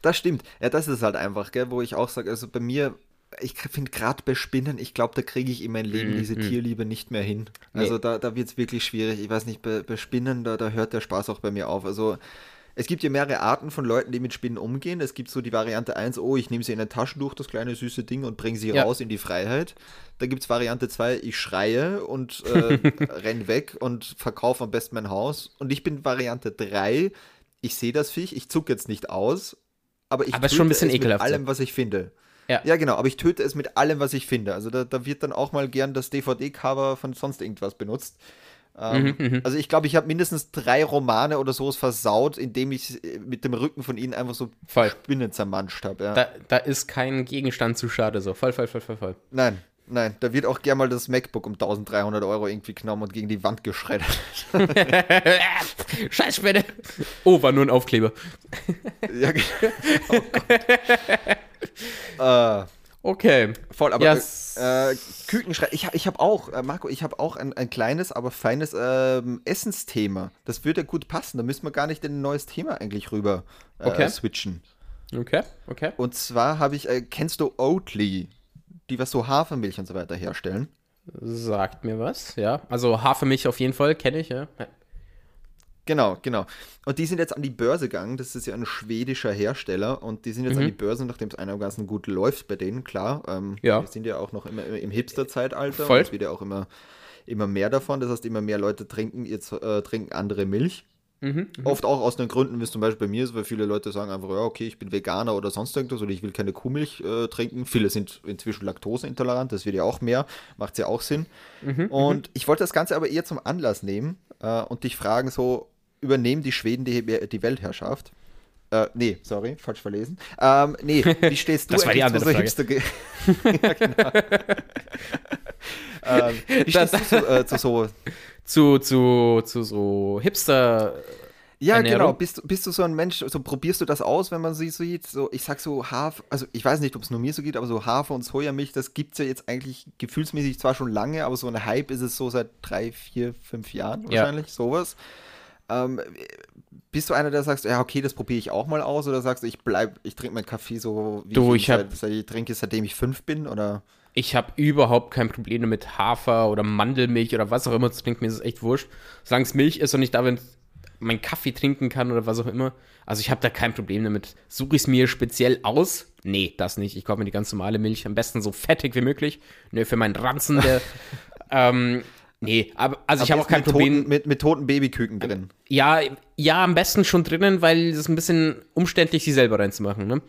S1: Das stimmt. Ja, das ist halt einfach, gell, wo ich auch sage, also bei mir, ich finde gerade bei Spinnen, ich glaube, da kriege ich in mein Leben diese Tierliebe nicht mehr hin. Also
S2: Nee.
S1: da, da wird es wirklich schwierig. Ich weiß nicht, bei, bei Spinnen, da, da hört der Spaß auch bei mir auf. Also es gibt ja mehrere Arten von Leuten, die mit Spinnen umgehen. Es gibt so die Variante 1, oh, ich nehme sie in ein Taschentuch, das kleine süße Ding, und bringe sie
S2: Ja.
S1: raus in die Freiheit. Da gibt es Variante 2, ich schreie und äh, *laughs* renn weg und verkaufe am besten mein Haus. Und ich bin Variante 3, ich sehe das Viech, ich zucke jetzt nicht aus, aber ich
S2: Aber ist schon ein bisschen
S1: es mit allem, was ich finde.
S2: Ja.
S1: ja, genau, aber ich töte es mit allem, was ich finde. Also da, da wird dann auch mal gern das DVD-Cover von sonst irgendwas benutzt. Ähm,
S2: Mhm,
S1: also ich glaube, ich habe mindestens drei Romane oder sowas versaut, indem ich äh, mit dem Rücken von ihnen einfach so
S2: Voll.
S1: Spinnen zermanscht habe. Ja.
S2: Da, da ist kein Gegenstand zu schade so. Voll, voll, voll, voll, voll.
S1: Nein, nein, da wird auch gern mal das MacBook um 1300 Euro irgendwie genommen und gegen die Wand geschreddert. *laughs*
S2: Scheiß Spinne. Oh, war nur ein Aufkleber.
S1: ja, genau. *laughs* oh Gott. *laughs* äh,
S2: Okay.
S1: Voll, aber
S2: Ja,
S1: äh, Kükenschrei. Ich, hab- ich habe auch, äh, Marco, ich habe auch ein, ein kleines, aber feines ähm, Essensthema. Das würde ja gut passen. Da müssen wir gar nicht in ein neues Thema eigentlich rüber äh,
S2: Okay.
S1: switchen.
S2: Okay, okay.
S1: Und zwar habe ich, äh, kennst du Oatly, die was so Hafermilch und so weiter herstellen?
S2: Sagt mir was, ja. Also Hafermilch auf jeden Fall, kenne ich, ja.
S1: Genau, genau. Und die sind jetzt an die Börse gegangen. Das ist ja ein schwedischer Hersteller. Und die sind jetzt an die Börse, nachdem es einigermaßen gut läuft bei denen, klar. Ähm,
S2: Ja.
S1: Wir sind ja auch noch immer im Hipster-Zeitalter.
S2: Voll.
S1: Und es wird ja auch immer, immer mehr davon. Das heißt, immer mehr Leute trinken, jetzt, äh, trinken andere Milch.
S2: Mhm,
S1: Oft auch aus den Gründen, wie es zum Beispiel bei mir ist, weil viele Leute sagen einfach, ja, okay, ich bin Veganer oder sonst irgendwas oder ich will keine Kuhmilch äh, trinken. Viele sind inzwischen laktoseintolerant, das wird ja auch mehr, macht ja auch Sinn. und ich wollte das Ganze aber eher zum Anlass nehmen äh, und dich fragen, so, übernehmen die Schweden die, die Weltherrschaft? Äh, nee, sorry, falsch verlesen. Ähm, nee, wie stehst *laughs* du
S2: Das war die andere
S1: so Hipster... *laughs* ja, genau. *laughs* ähm, wie stehst du zu, äh, zu so
S2: Zu, zu, zu so Hipster.
S1: Ja,
S2: Ernährung?
S1: genau. Bist, du- bist du so ein Mensch, so probierst du das aus, wenn man sie sieht? So, ich sag so Hafer, also ich weiß nicht, ob es nur mir so geht, aber so Hafer und Sojamilch, das gibt es ja jetzt eigentlich gefühlsmäßig zwar schon lange, aber so ein Hype ist es so seit drei, vier, fünf Jahren
S2: Ja.
S1: wahrscheinlich, sowas. Ähm, bist du einer, der sagst, ja, okay, das probiere ich auch mal aus, oder sagst du, ich bleib, ich trinke meinen Kaffee so, wie
S2: Du,
S1: ich,
S2: ich hab-
S1: seit, seit ich trinke, seitdem ich fünf bin, oder?
S2: Ich habe überhaupt kein Problem damit, Hafer oder Mandelmilch oder was auch immer zu trinken. Mir ist es echt wurscht. Solange es Milch ist und ich damit meinen Kaffee trinken kann oder was auch immer. Also ich habe da kein Problem damit. Suche ich es mir speziell aus? Nee, das nicht. Ich kaufe mir die ganz normale Milch. Am besten so fettig wie möglich. Nö, für meinen Ranzen, der. *laughs* ähm, nee, aber also ich habe auch kein Problem.
S1: Toten, mit, mit toten Babyküken drin.
S2: Ja, ja, am besten schon drinnen, weil es ist ein bisschen umständlich, sie selber reinzumachen, ne?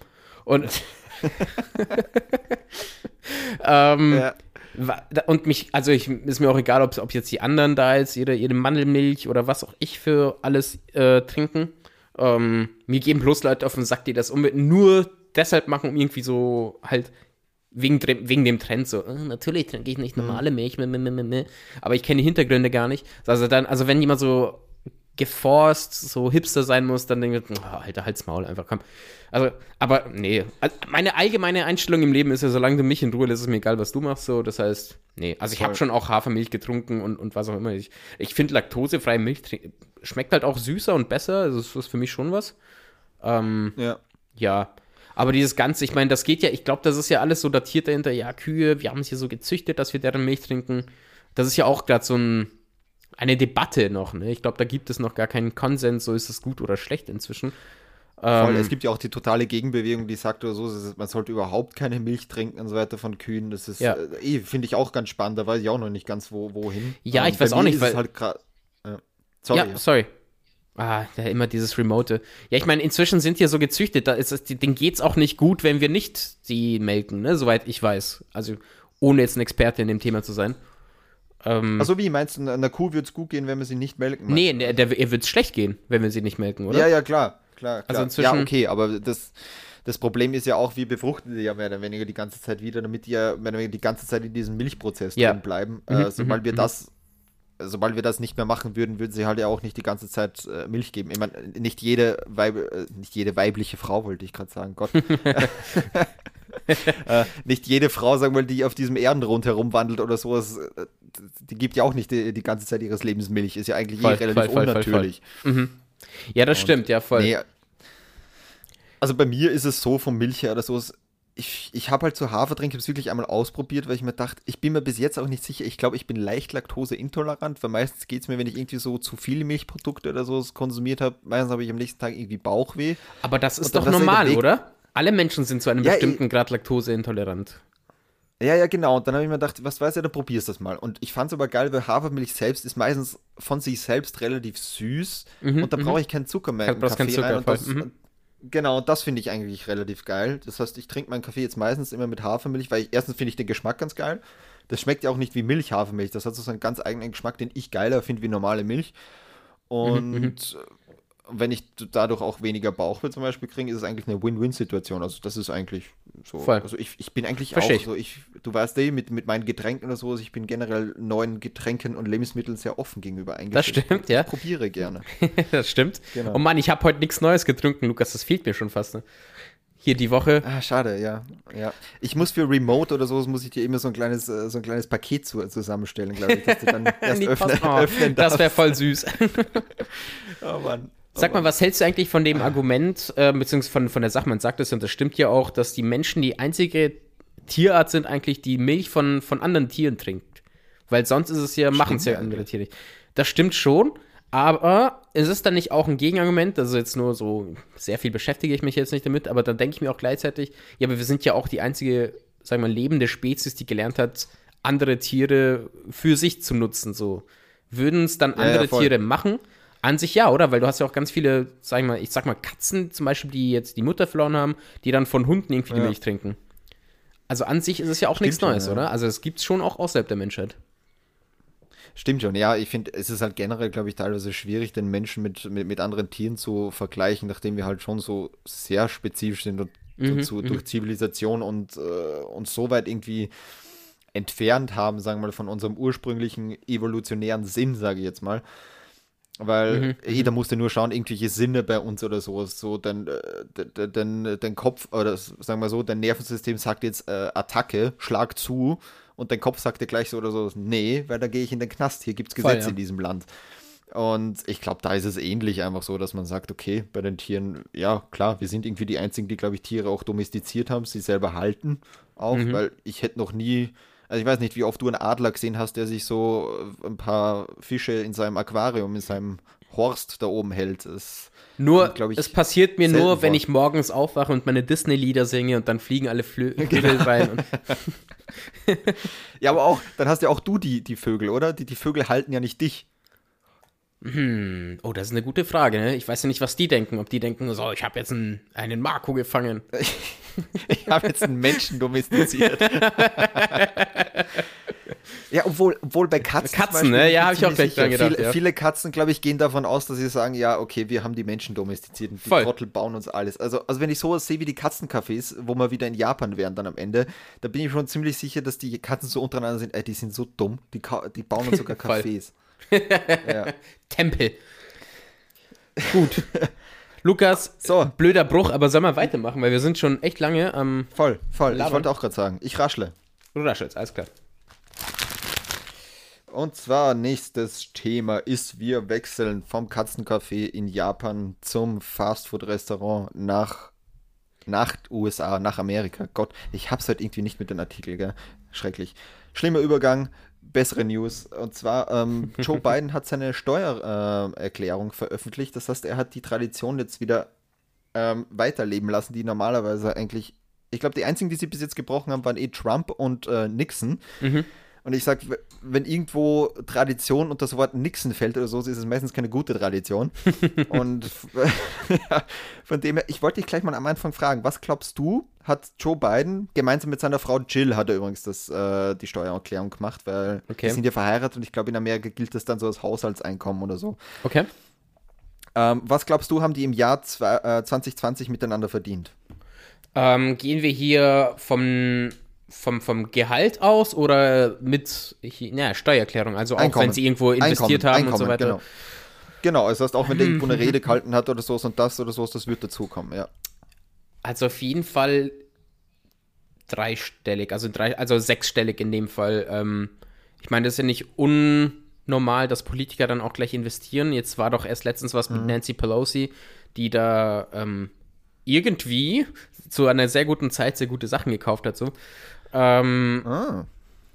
S2: Und. *laughs* ähm,
S1: Ja.
S2: Und mich, also ich, ist mir auch egal, ob, ob jetzt die anderen da jetzt ihre, ihre Mandelmilch oder was auch ich für alles äh, trinken. Ähm, mir geben bloß Leute auf den Sack, die das unbedingt nur deshalb machen, um irgendwie so halt wegen, wegen dem Trend so, äh, natürlich trinke ich nicht normale Milch, meh, meh, meh, meh, aber ich kenne die Hintergründe gar nicht. Also dann, also wenn jemand so geforst, so hipster sein muss, dann denke ich, oh, Alter, halt's Maul, einfach komm. Also, aber nee, also meine allgemeine Einstellung im Leben ist ja, solange du mich in Ruhe lässt, ist es mir egal, was du machst, so, das heißt, nee, also ich habe schon auch Hafermilch getrunken und, und was auch immer. Ich, ich finde laktosefreie Milch schmeckt halt auch süßer und besser, also das ist für mich schon was. Ähm,
S1: Ja.
S2: ja, Aber dieses Ganze, ich meine, das geht ja, ich glaube, das ist ja alles so datiert dahinter. Ja, Kühe, wir haben es hier so gezüchtet, dass wir deren Milch trinken. Das ist ja auch gerade so ein, eine Debatte noch. Ne? Ich glaube, da gibt es noch gar keinen Konsens, so ist es gut oder schlecht inzwischen.
S1: Voll, ähm, es gibt ja auch die totale Gegenbewegung, die sagt oder so, man sollte überhaupt keine Milch trinken und so weiter von Kühen. Das ist, ja. äh, finde ich auch ganz spannend, da weiß ich auch noch nicht ganz, wo, wohin.
S2: Ja, ähm, ich weiß auch nicht, weil. Halt ja. Sorry. Ja, sorry. Ah, ja, immer dieses Remote. Ja, ich meine, inzwischen sind die so gezüchtet, da ist es, denen geht's auch nicht gut, wenn wir nicht die melken, ne? Soweit ich weiß. Also, ohne jetzt ein Experte in dem Thema zu sein.
S1: Ähm, also wie meinst du, einer Kuh wird es gut gehen, wenn wir sie nicht melken?
S2: Nee, der, der, ihr wird es schlecht gehen, wenn wir sie nicht melken, oder?
S1: Ja, ja, klar, klar, klar. Also inzwischen, ja, okay, aber das, das Problem ist ja auch, wir befruchten sie ja mehr oder weniger die ganze Zeit wieder, damit die ja mehr oder weniger die ganze Zeit in diesem Milchprozess ja. drin bleiben. Mhm, äh, sobald mhm, wir mhm. das sobald wir das nicht mehr machen würden, würden sie halt ja auch nicht die ganze Zeit äh, Milch geben. Ich meine, nicht jede, Weib äh, nicht jede weibliche Frau, wollte ich gerade sagen, Gott. *laughs* äh, nicht jede Frau, sagen wir mal, die auf diesem Erdenrund herumwandelt oder sowas, äh, die gibt ja auch nicht die, die, ganze Zeit ihres Lebens Milch. Ist ja eigentlich voll, eh relativ voll, unnatürlich.
S2: Voll, mhm. Ja, das Und, stimmt, ja, voll. Nee,
S1: also bei mir ist es so vom Milch her oder so, ich, ich habe halt so Hafertrink es wirklich einmal ausprobiert, weil ich mir dachte, ich bin mir bis jetzt auch nicht sicher. Ich glaube, ich bin leicht laktoseintolerant, weil meistens geht es mir, wenn ich irgendwie so zu viele Milchprodukte oder so konsumiert habe, meistens habe ich am nächsten Tag irgendwie Bauchweh.
S2: Aber das ist doch normal, oder? Alle Menschen sind zu einem ja, bestimmten ich, Grad laktoseintolerant.
S1: Ja, ja, genau. Und dann habe ich mir gedacht, was weiß ich, dann probierst du das mal. Und ich fand es aber geil, weil Hafermilch selbst ist meistens von sich selbst relativ süß mhm, und da brauche mhm. ich keinen Zucker mehr.
S2: Ich brauchst keinen Zucker.
S1: Und das, mhm. Genau, das finde ich eigentlich relativ geil. Das heißt, ich trinke meinen Kaffee jetzt meistens immer mit Hafermilch, weil ich, erstens finde ich den Geschmack ganz geil. Das schmeckt ja auch nicht wie Milch, Hafermilch. Das hat so einen ganz eigenen Geschmack, den ich geiler finde wie normale Milch. Mhm, Und mhm, wenn ich dadurch auch weniger Bauchweh zum Beispiel kriege, ist es eigentlich eine Win-Win-Situation. Also das ist eigentlich so.
S2: Voll.
S1: Also ich, ich bin eigentlich Versteh. auch so, ich, du weißt eh, mit, mit meinen Getränken oder so, ich bin generell neuen Getränken und Lebensmitteln sehr offen gegenüber
S2: eingestellt. Das stimmt, ja.
S1: Ich probiere gerne. *laughs*
S2: das stimmt. Genau. Oh Mann, ich habe heute nichts Neues getrunken, Lukas, das fehlt mir schon fast. Ne? Hier die Woche.
S1: Ah, schade, ja. ja. Ich muss für Remote oder so, muss ich dir immer so ein kleines, äh, so ein kleines Paket zu, zusammenstellen, glaube ich, dass du dann *laughs* erst öffnen, *laughs*
S2: öffnen Das wäre voll süß. oh Mann. Sag mal, was hältst du eigentlich von dem Argument, äh, beziehungsweise von, von der Sache, man sagt es und das stimmt ja auch, dass die Menschen die einzige Tierart sind eigentlich, die Milch von, von anderen Tieren trinkt. Weil sonst ist es ja, machen es ja andere Tiere nicht. Das stimmt schon, aber ist es dann nicht auch ein Gegenargument? Also jetzt nur so, sehr viel beschäftige ich mich jetzt nicht damit, aber dann denke ich mir auch gleichzeitig, ja, aber wir sind ja auch die einzige, sagen wir mal, lebende Spezies, die gelernt hat, andere Tiere für sich zu nutzen, so. Würden es dann andere ja, ja, Tiere machen? An sich ja, oder? Weil du hast ja auch ganz viele, sag ich mal, ich sag mal Katzen zum Beispiel, die jetzt die Mutter verloren haben, die dann von Hunden irgendwie ja. die Milch trinken. Also an sich ist es ja auch Stimmt nichts Neues, schon, ja. oder? Also es gibt es schon auch außerhalb der Menschheit.
S1: Stimmt schon, ja, ich finde, es ist halt generell, glaube ich, teilweise schwierig, den Menschen mit, mit, mit, anderen Tieren zu vergleichen, nachdem wir halt schon so sehr spezifisch sind und mhm, dazu, mhm. durch Zivilisation und äh, uns so weit irgendwie entfernt haben, sagen wir mal, von unserem ursprünglichen evolutionären Sinn, sage ich jetzt mal. Weil mhm. jeder musste nur schauen, irgendwelche Sinne bei uns oder so. So, dein, äh, dein, dein Kopf, oder sagen wir so, dein Nervensystem sagt jetzt äh, Attacke, Schlag zu, und dein Kopf sagt dir gleich so oder so, nee, weil da gehe ich in den Knast, hier gibt es Gesetze ja. in diesem Land. Und ich glaube, da ist es ähnlich einfach so, dass man sagt, okay, bei den Tieren, ja, klar, wir sind irgendwie die Einzigen, die, glaube ich, Tiere auch domestiziert haben, sie selber halten auch, mhm. weil ich hätte noch nie also ich weiß nicht, wie oft du einen Adler gesehen hast, der sich so äh, ein paar Fische in seinem Aquarium, in seinem Horst da oben hält. Das
S2: nur, ich, es passiert mir nur, wenn ich morgens aufwache und meine Disney-Lieder singe und dann fliegen alle *laughs* Vögel genau. rein. *laughs*
S1: ja, aber auch, dann hast ja auch du die, die Vögel, oder? Die, die Vögel halten ja nicht dich.
S2: Hm, oh, das ist eine gute Frage. Ne? Ich weiß ja nicht, was die denken. Ob die denken, so, ich habe jetzt einen, einen Marco gefangen. *laughs*
S1: ich habe jetzt einen Menschen domestiziert. ja, obwohl, obwohl bei Katzen.
S2: Katzen, ne? Ja, habe ich auch gleich dran gedacht.
S1: Viele, ja. viele Katzen, glaube ich, gehen davon aus, dass sie sagen, ja, okay, wir haben die Menschen domestiziert und die Voll. Trottel bauen uns alles. Also, also wenn ich sowas sehe wie die Katzencafés, wo wir wieder in Japan wären dann am Ende, da bin ich schon ziemlich sicher, dass die Katzen so untereinander sind, ey, die sind so dumm, die, die bauen uns *laughs* sogar Cafés.
S2: Ja. *laughs* Tempel. Gut. Lukas, so. blöder Bruch, aber soll mal weitermachen, weil wir sind schon echt lange am.
S1: voll, voll. Labern. Ich wollte auch gerade sagen, ich raschle.
S2: Du raschelst, alles klar.
S1: Und zwar nächstes Thema ist, wir wechseln vom Katzencafé in Japan zum Fastfood-Restaurant nach nach USA, nach Amerika. Gott, ich hab's halt irgendwie nicht mit den Artikeln, gell? Schrecklich. Schlimmer Übergang, bessere News. Und zwar, ähm, *laughs* Joe Biden hat seine Steuererklärung äh, veröffentlicht. Das heißt, er hat die Tradition jetzt wieder ähm, weiterleben lassen, die normalerweise eigentlich, ich glaube, die einzigen, die sie bis jetzt gebrochen haben, waren eh Trump und äh, Nixon. Mhm. Und ich sage, wenn irgendwo Tradition unter das Wort Nixon fällt oder so, ist es meistens keine gute Tradition. *laughs* und *laughs* von dem her, ich wollte dich gleich mal am Anfang fragen, was glaubst du, hat Joe Biden gemeinsam mit seiner Frau Jill hat er übrigens das, äh, die Steuererklärung gemacht, weil okay. die sind ja verheiratet und ich glaube, in Amerika gilt das dann so als Haushaltseinkommen oder so.
S2: Okay.
S1: Ähm, was glaubst du, haben die im Jahr zwei, äh, 2020 miteinander verdient?
S2: Ähm, gehen wir hier vom vom, vom Gehalt aus oder mit na, Steuererklärung? Also auch
S1: Einkommen.
S2: wenn sie irgendwo investiert
S1: Einkommen.
S2: haben
S1: Einkommen,
S2: und so weiter.
S1: Genau. genau, also das heißt, auch wenn der irgendwo eine Rede *laughs* gehalten hat oder so und das oder so, das wird dazukommen, ja.
S2: Also auf jeden Fall dreistellig, also drei, also sechsstellig in dem Fall. Ähm, ich meine, das ist ja nicht unnormal, dass Politiker dann auch gleich investieren. Jetzt war doch erst letztens was mit mhm. Nancy Pelosi, die da ähm, irgendwie zu einer sehr guten Zeit sehr gute Sachen gekauft hat. So. Ähm, ah.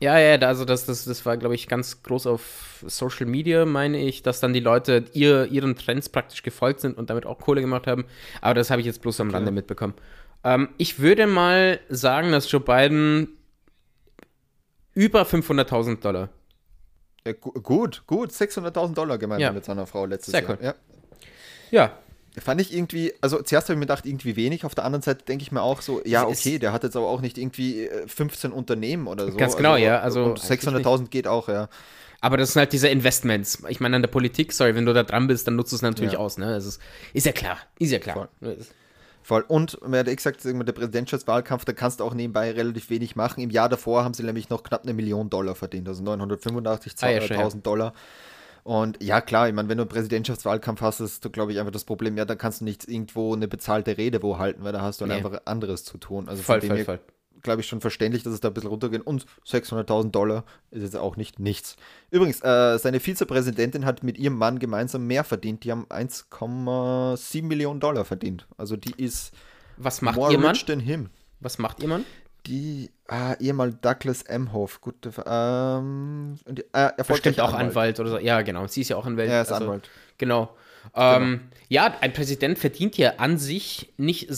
S2: Ja, ja, also das, das, das war, glaube ich, ganz groß auf Social Media, meine ich, dass dann die Leute ihr, ihren Trends praktisch gefolgt sind und damit auch Kohle gemacht haben. Aber das habe ich jetzt bloß am okay. Rande mitbekommen. Ähm, ich würde mal sagen, dass Joe Biden über 500.000 Dollar.
S1: Ja, gut, gut, 600.000 Dollar gemeinsam ja. mit seiner Frau letztes Sehr Jahr. Cool.
S2: Ja. ja,
S1: Fand ich irgendwie, also zuerst habe ich mir gedacht, irgendwie wenig, auf der anderen Seite denke ich mir auch so, ja, okay, der hat jetzt aber auch nicht irgendwie 15 äh, Unternehmen oder so.
S2: Ganz genau,
S1: also,
S2: ja. Also
S1: 600.000 geht auch, ja.
S2: Aber das sind halt diese Investments. Ich meine, an der Politik, sorry, wenn du da dran bist, dann nutzt du es natürlich ja. aus, ne? Das ist, ist ja klar, ist ja klar.
S1: Voll. Voll. Und man hat eh gesagt, der Präsidentschaftswahlkampf, da kannst du auch nebenbei relativ wenig machen. Im Jahr davor haben sie nämlich noch knapp eine Million Dollar verdient, also 985.000 ah, ja, Dollar. Und ja, klar, ich meine, wenn du einen Präsidentschaftswahlkampf hast, ist du, glaube ich, einfach das Problem, ja, da kannst du nicht irgendwo eine bezahlte Rede wo halten, weil da hast du nee. einfach anderes zu tun. Also
S2: voll, voll, voll.
S1: glaube ich, schon verständlich, dass es da ein bisschen runtergehen. Und 600.000 Dollar ist jetzt auch nicht nichts. Übrigens, äh, seine Vizepräsidentin hat mit ihrem Mann gemeinsam mehr verdient. Die haben 1,7 Millionen Dollar verdient. Also die ist
S2: Was macht ihr Mann? Was macht ihr Mann?
S1: Die, ah, ehemal Douglas Emhoff, gut, ähm,
S2: die, äh, Bestimmt auch Anwalt. Anwalt. oder so. Ja, genau. Sie ist ja auch Anwalt.
S1: Er ist also, Anwalt.
S2: Genau. Ähm, genau. Ja, ein Präsident verdient ja an sich nicht,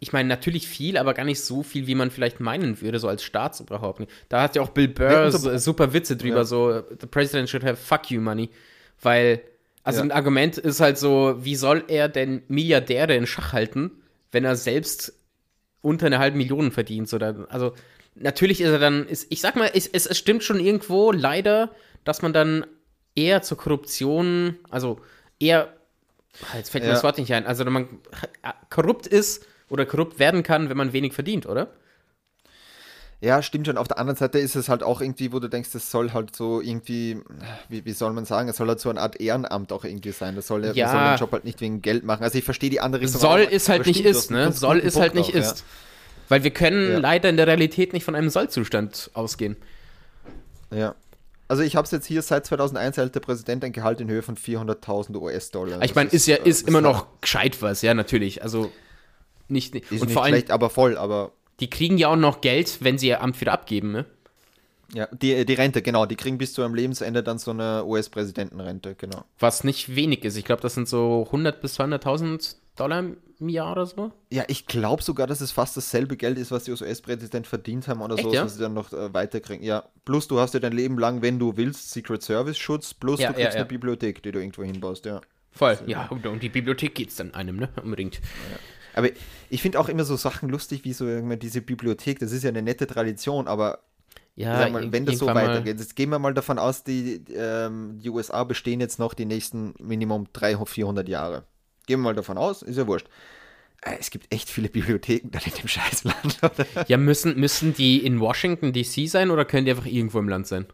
S2: ich meine, natürlich viel, aber gar nicht so viel, wie man vielleicht meinen würde, so als Staatsoberhaupt. Da hat ja auch Bill Burr nee, super Witze drüber, ja. so, the president should have fuck you money. Weil, also ja. ein Argument ist halt so, wie soll er denn Milliardäre in Schach halten, wenn er selbst unter eine halbe Million verdient. Oder, also natürlich ist er dann, ist, ich sag mal, es, es, es stimmt schon irgendwo leider, dass man dann eher zur Korruption, also eher, ah, jetzt fällt mir das Wort nicht ein, also man korrupt ist oder korrupt werden kann, wenn man wenig verdient, oder?
S1: Ja, stimmt schon. Auf der anderen Seite ist es halt auch irgendwie, wo du denkst, das soll halt so irgendwie, wie, wie soll man sagen, es soll halt so eine Art Ehrenamt auch irgendwie sein. Das soll ja, ja. soll den Job halt nicht wegen Geld machen. Also ich verstehe die andere
S2: Richtung. Soll auch, ist halt nicht ist, ne? Soll ist halt nicht auch, ist. Ja. Weil wir können ja. leider in der Realität nicht von einem Sollzustand ausgehen.
S1: Ja. Also ich habe es jetzt hier, seit 2001 erhält der Präsident ein Gehalt in Höhe von 400.000 US-Dollar.
S2: Ich meine, ist ja ist, ist immer noch gescheit was, ja, natürlich. Also nicht,
S1: ist und nicht vor allem, schlecht, aber voll, aber
S2: die kriegen ja auch noch Geld, wenn sie ihr Amt wieder abgeben, ne?
S1: Ja, die, die Rente, genau. Die kriegen bis zu ihrem Lebensende dann so eine US-Präsidentenrente, genau.
S2: Was nicht wenig ist. Ich glaube, das sind so 100 bis 200.000 Dollar im Jahr oder so.
S1: Ja, ich glaube sogar, dass es fast dasselbe Geld ist, was die US-Präsident verdient haben oder Echt, so, ja? was sie dann noch äh, weiterkriegen. Ja, plus du hast ja dein Leben lang, wenn du willst, Secret Service-Schutz, plus ja, du kriegst ja, eine Bibliothek, die du irgendwo hinbaust, ja.
S2: Voll, ja, und um die Bibliothek geht es dann einem, ne? Unbedingt.
S1: Aber ich finde auch immer so Sachen lustig, wie so diese Bibliothek. Das ist ja eine nette Tradition, aber ja, mal, wenn das so weitergeht, jetzt gehen wir mal davon aus, die, ähm, die USA bestehen jetzt noch die nächsten Minimum 300, 400 Jahre. Gehen wir mal davon aus, ist ja wurscht. Äh, es gibt echt viele *laughs* Bibliotheken dann in dem Scheißland. Oder?
S2: Ja, müssen, müssen die in Washington DC sein oder können die einfach irgendwo im Land sein?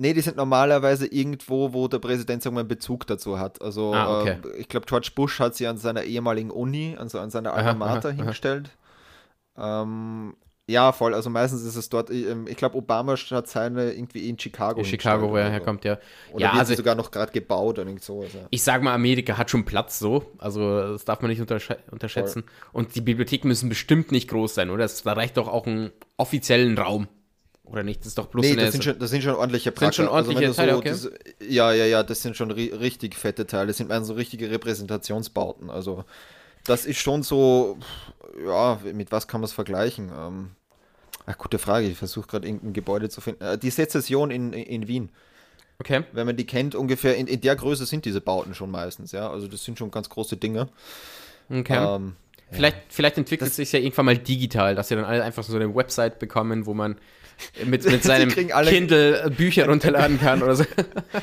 S1: Nee, die sind normalerweise irgendwo, wo der Präsident sagen wir, einen Bezug dazu hat. Also ah, okay. äh, ich glaube, George Bush hat sie an seiner ehemaligen Uni, also an seiner Alma Mater hingestellt. Ähm, Ja, voll. Also meistens ist es dort, ähm, ich glaube, Obama hat seine irgendwie in Chicago.
S2: In Chicago, wo er
S1: so.
S2: herkommt, ja.
S1: Oder
S2: ja,
S1: wird
S2: also
S1: sogar noch gerade gebaut oder irgend so. Also.
S2: ich sage mal, Amerika hat schon Platz so. Also das darf man nicht untersch unterschätzen. Und die Bibliotheken müssen bestimmt nicht groß sein, oder? Das, da reicht doch auch einen offiziellen Raum. Oder nicht? Das ist doch bloß
S1: Nee, das sind, schon, das sind schon ordentliche
S2: Sind schon
S1: Pracker. Also
S2: ordentliche
S1: du
S2: Teile,
S1: diese- ja, ja, ja, das sind schon ri richtig fette Teile. Das sind meistens so richtige Repräsentationsbauten. Also das ist schon so, ja, mit was kann man es vergleichen? Ähm, ach, gute Frage. Ich versuche gerade irgendein Gebäude zu finden. Äh, die Sezession in, in Wien.
S2: Okay.
S1: Wenn man die kennt, ungefähr in, in der Größe sind diese Bauten schon meistens, ja. Also das sind schon ganz große Dinge.
S2: Okay.
S1: Ähm,
S2: Vielleicht, vielleicht entwickelt es sich ja irgendwann mal digital, dass sie dann alle einfach so eine Website bekommen, wo man mit, mit *laughs* seinem Kindle äh, Bücher *laughs* runterladen kann oder so.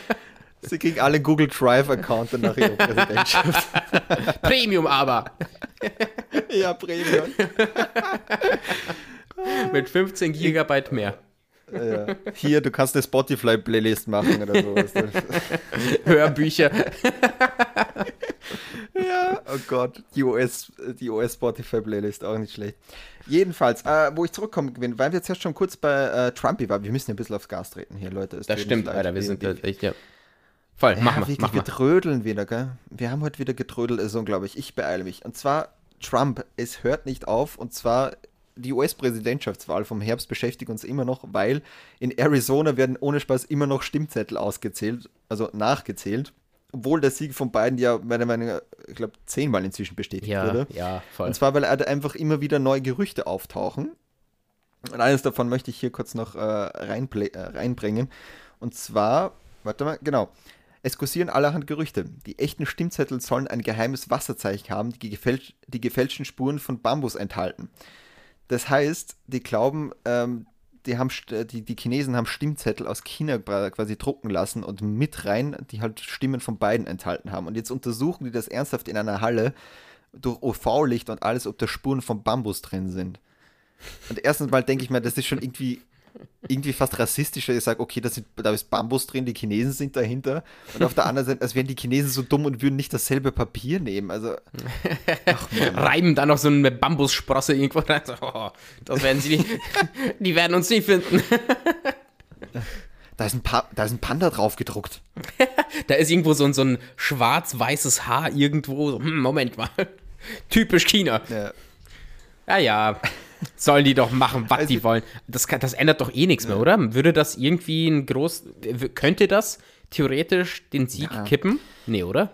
S2: *laughs*
S1: sie kriegen alle Google Drive-Account nach ihrer Präsidentschaft.
S2: Premium aber.
S1: ja, Premium. *laughs*
S2: Mit 15 Gigabyte mehr.
S1: Ja. Hier, du kannst eine Spotify-Playlist machen oder sowas. *laughs*
S2: Hörbücher. *laughs*
S1: ja, oh Gott, die US, die US Spotify Playlist auch nicht schlecht. Jedenfalls, äh, wo ich zurückkommen bin, weil wir jetzt erst schon kurz bei äh, Trumpy waren, wir müssen ja ein bisschen aufs Gas treten hier, Leute.
S2: Das stimmt. Alter. Wir sind echt, ja. Voll, mach
S1: ja,
S2: mal,
S1: wirklich,
S2: mach
S1: wir
S2: mal.
S1: trödeln wieder, gell? Wir haben heute wieder getrödelt, ist unglaublich. Ich beeile mich. Und zwar Trump, es hört nicht auf. Und zwar die US-Präsidentschaftswahl vom Herbst beschäftigt uns immer noch, weil in Arizona werden ohne Spaß immer noch Stimmzettel ausgezählt, also nachgezählt. Obwohl der Sieg von beiden ja, meiner Meinung nach, ich glaube, zehnmal inzwischen bestätigt
S2: Ja,
S1: wurde.
S2: ja, voll.
S1: Und zwar, weil halt einfach immer wieder neue Gerüchte auftauchen. Und eines davon möchte ich hier kurz noch äh, reinple- äh, reinbringen. Und zwar, warte mal, genau. Es kursieren allerhand Gerüchte. Die echten Stimmzettel sollen ein geheimes Wasserzeichen haben, die, gefälsch die gefälschten Spuren von Bambus enthalten. Das heißt, die glauben, ähm, die, haben, st- die, die Chinesen haben Stimmzettel aus China quasi drucken lassen und mit rein, die halt Stimmen von beiden enthalten haben. Und jetzt untersuchen die das ernsthaft in einer Halle durch UV-Licht und alles, ob da Spuren von Bambus drin sind. Und erstens mal denke ich mir, das ist schon irgendwie, irgendwie fast rassistisch, dass ich sage, okay, da, sind, da ist Bambus drin, die Chinesen sind dahinter. Und auf der anderen Seite, als wären die Chinesen so dumm und würden nicht dasselbe Papier nehmen. Also. *laughs*
S2: Reiben da noch so eine Bambussprosse irgendwo rein. Oh, das werden sie nicht. *laughs* die werden uns nie finden.
S1: Da ist ein, pa da ist ein Panda drauf gedruckt. *laughs*
S2: Da ist irgendwo so ein, so ein schwarz-weißes Haar irgendwo. So, hm, Moment mal. Typisch China.
S1: Ja.
S2: Ja, ja. Sollen die doch machen, was
S1: Also-
S2: die wollen. Das, kann, das ändert doch eh nichts mehr, oder? Würde das irgendwie ein groß. Könnte das theoretisch den Sieg
S1: Ja.
S2: kippen? Nee, oder?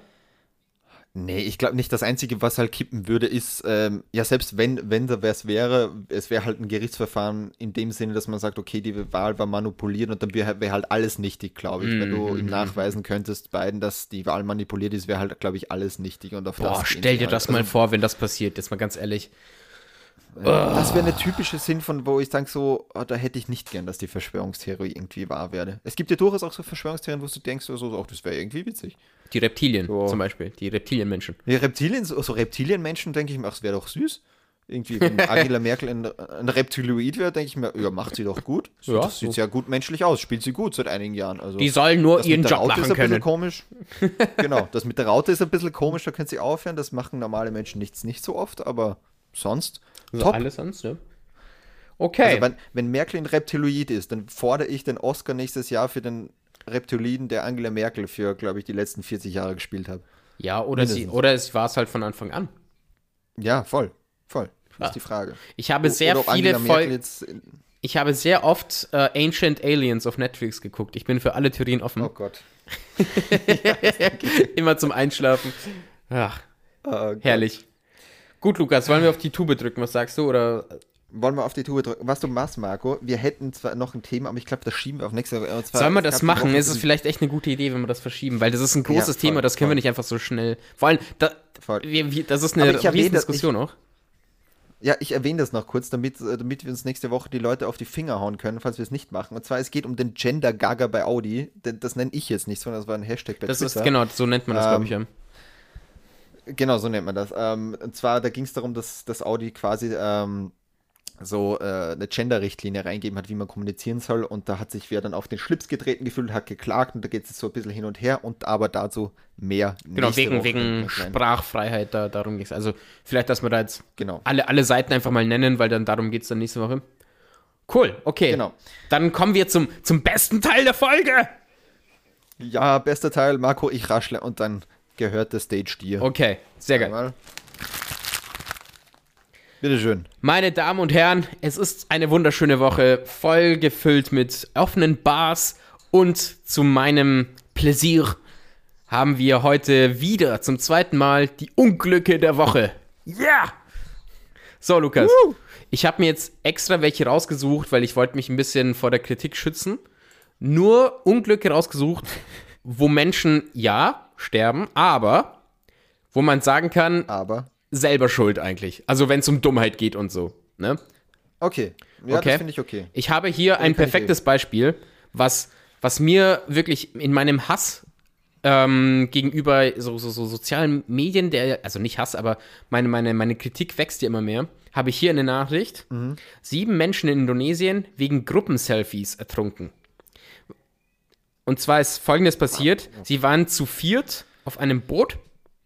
S1: Nee, ich glaube nicht, das Einzige, was halt kippen würde, ist, ähm, ja, selbst wenn, wenn da was wäre, es wäre halt ein Gerichtsverfahren in dem Sinne, dass man sagt, okay, die Wahl war manipuliert und dann wäre wär halt alles nichtig, glaube ich. Wenn du ihm nachweisen könntest, beiden, dass die Wahl manipuliert ist, wäre halt, glaube ich, alles nichtig und auf
S2: Boah, stell dir
S1: halt.
S2: das mal vor, wenn das passiert. Jetzt mal ganz ehrlich.
S1: Das wäre eine typische Sinn von, wo ich sage so, ah, da hätte ich nicht gern, dass die Verschwörungstheorie irgendwie wahr werde. Es gibt ja durchaus auch so Verschwörungstheorien, wo du denkst, so, so, ach, das wäre irgendwie witzig.
S2: Die Reptilien
S1: So.
S2: zum Beispiel. Die Reptilienmenschen.
S1: Ja, Reptilien, so so Reptilienmenschen, denke ich mir, ach, es wäre doch süß. Irgendwie, wenn *laughs* Angela Merkel ein, ein Reptiloid wäre, denke ich mir, ja, macht sie doch gut.
S2: Ja,
S1: das sieht
S2: so.
S1: ja gut menschlich aus, spielt sie gut seit einigen Jahren. Also,
S2: Die sollen nur
S1: das
S2: ihren Job
S1: Raute ist
S2: machen
S1: ein bisschen
S2: können.
S1: komisch. *laughs* genau, das mit der Raute ist ein bisschen komisch, da können sie aufhören. Das machen normale Menschen nichts nicht so oft, aber sonst
S2: Also
S1: top.
S2: alles sonst, ne? Okay.
S1: Also wenn, wenn Merkel ein Reptiloid ist, dann fordere ich den Oscar nächstes Jahr für den Reptiloiden, der Angela Merkel für, glaube ich, die letzten 40 Jahre gespielt hat.
S2: ja, oder, sie,
S1: mindestens.
S2: oder es war es halt von Anfang an.
S1: Ja, voll, voll. Das ist die Frage.
S2: Ich habe sehr
S1: Oder
S2: viele Folgen. Ich habe sehr oft äh, Ancient Aliens auf Netflix geguckt. Ich bin für alle Theorien offen.
S1: Oh Gott. *laughs*
S2: Immer zum Einschlafen. Ach,
S1: Oh Gott.
S2: herrlich. Gut, Lukas, wollen wir auf die Tube drücken? Was sagst du? Oder
S1: Wollen wir auf die Tube drücken? Was du machst, Marco, wir hätten zwar noch ein Thema, aber ich glaube, das schieben wir auf nächste Woche.
S2: Sollen wir das machen? Ist es vielleicht echt eine gute Idee, wenn wir das verschieben? Weil das ist ein großes
S1: Ja, voll,
S2: Thema, das können wir
S1: voll.
S2: nicht einfach so schnell. Vor allem, da, wir, wir, das ist eine
S1: ich erwähne-
S2: Riesendiskussion auch.
S1: Ja, ich erwähne das noch kurz, damit, äh, damit wir uns nächste Woche die Leute auf die Finger hauen können, falls wir es nicht machen. Und zwar, es geht um den Gender Gaga bei Audi. Das nenne ich jetzt nicht, sondern das war ein Hashtag bei
S2: Das
S1: Twitter.
S2: ist, genau, so nennt man das, glaube ich, ja.
S1: Genau, so nennt man das. Ähm, und zwar, da ging es darum, dass, dass Audi quasi ähm, so äh, eine Gender-Richtlinie reingeben hat, wie man kommunizieren soll. Und da hat sich wer dann auf den Schlips getreten gefühlt, hat geklagt und da geht es so ein bisschen hin und her. Und aber dazu mehr.
S2: Genau, wegen,
S1: Woche.
S2: wegen Sprachfreiheit, da, darum geht es. Also vielleicht, dass wir da jetzt
S1: Genau.
S2: alle, alle Seiten einfach mal nennen, weil dann darum geht es dann nächste Woche. Cool, okay.
S1: Genau.
S2: Dann kommen wir zum, zum besten Teil der Folge.
S1: Ja, bester Teil, Marco, ich raschle und dann gehört der Stage dir.
S2: Okay, sehr geil.
S1: Einmal. Bitteschön.
S2: Meine Damen und Herren, es ist eine wunderschöne Woche, voll gefüllt mit offenen Bars und zu meinem Pläsier haben wir heute wieder zum zweiten Mal die Unglücke der Woche. Ja! So, Lukas, ich habe mir jetzt extra welche rausgesucht, weil ich wollte mich ein bisschen vor der Kritik schützen. Nur Unglücke rausgesucht, wo Menschen, ja, sterben, aber wo man sagen kann,
S1: Aber.
S2: selber schuld eigentlich. Also wenn es um Dummheit geht und so. Ne?
S1: Okay. Ja,
S2: Okay.
S1: das finde ich okay.
S2: Ich habe hier ein
S1: kann ich
S2: perfektes Beispiel, was, was mir wirklich in meinem Hass ähm, gegenüber so, so, so sozialen Medien, der, also nicht Hass, aber meine, meine, meine Kritik wächst ja immer mehr, habe ich hier eine Nachricht. Sieben Menschen in Indonesien wegen Gruppenselfies ertrunken. Und zwar ist folgendes passiert: Sie waren zu viert auf einem Boot,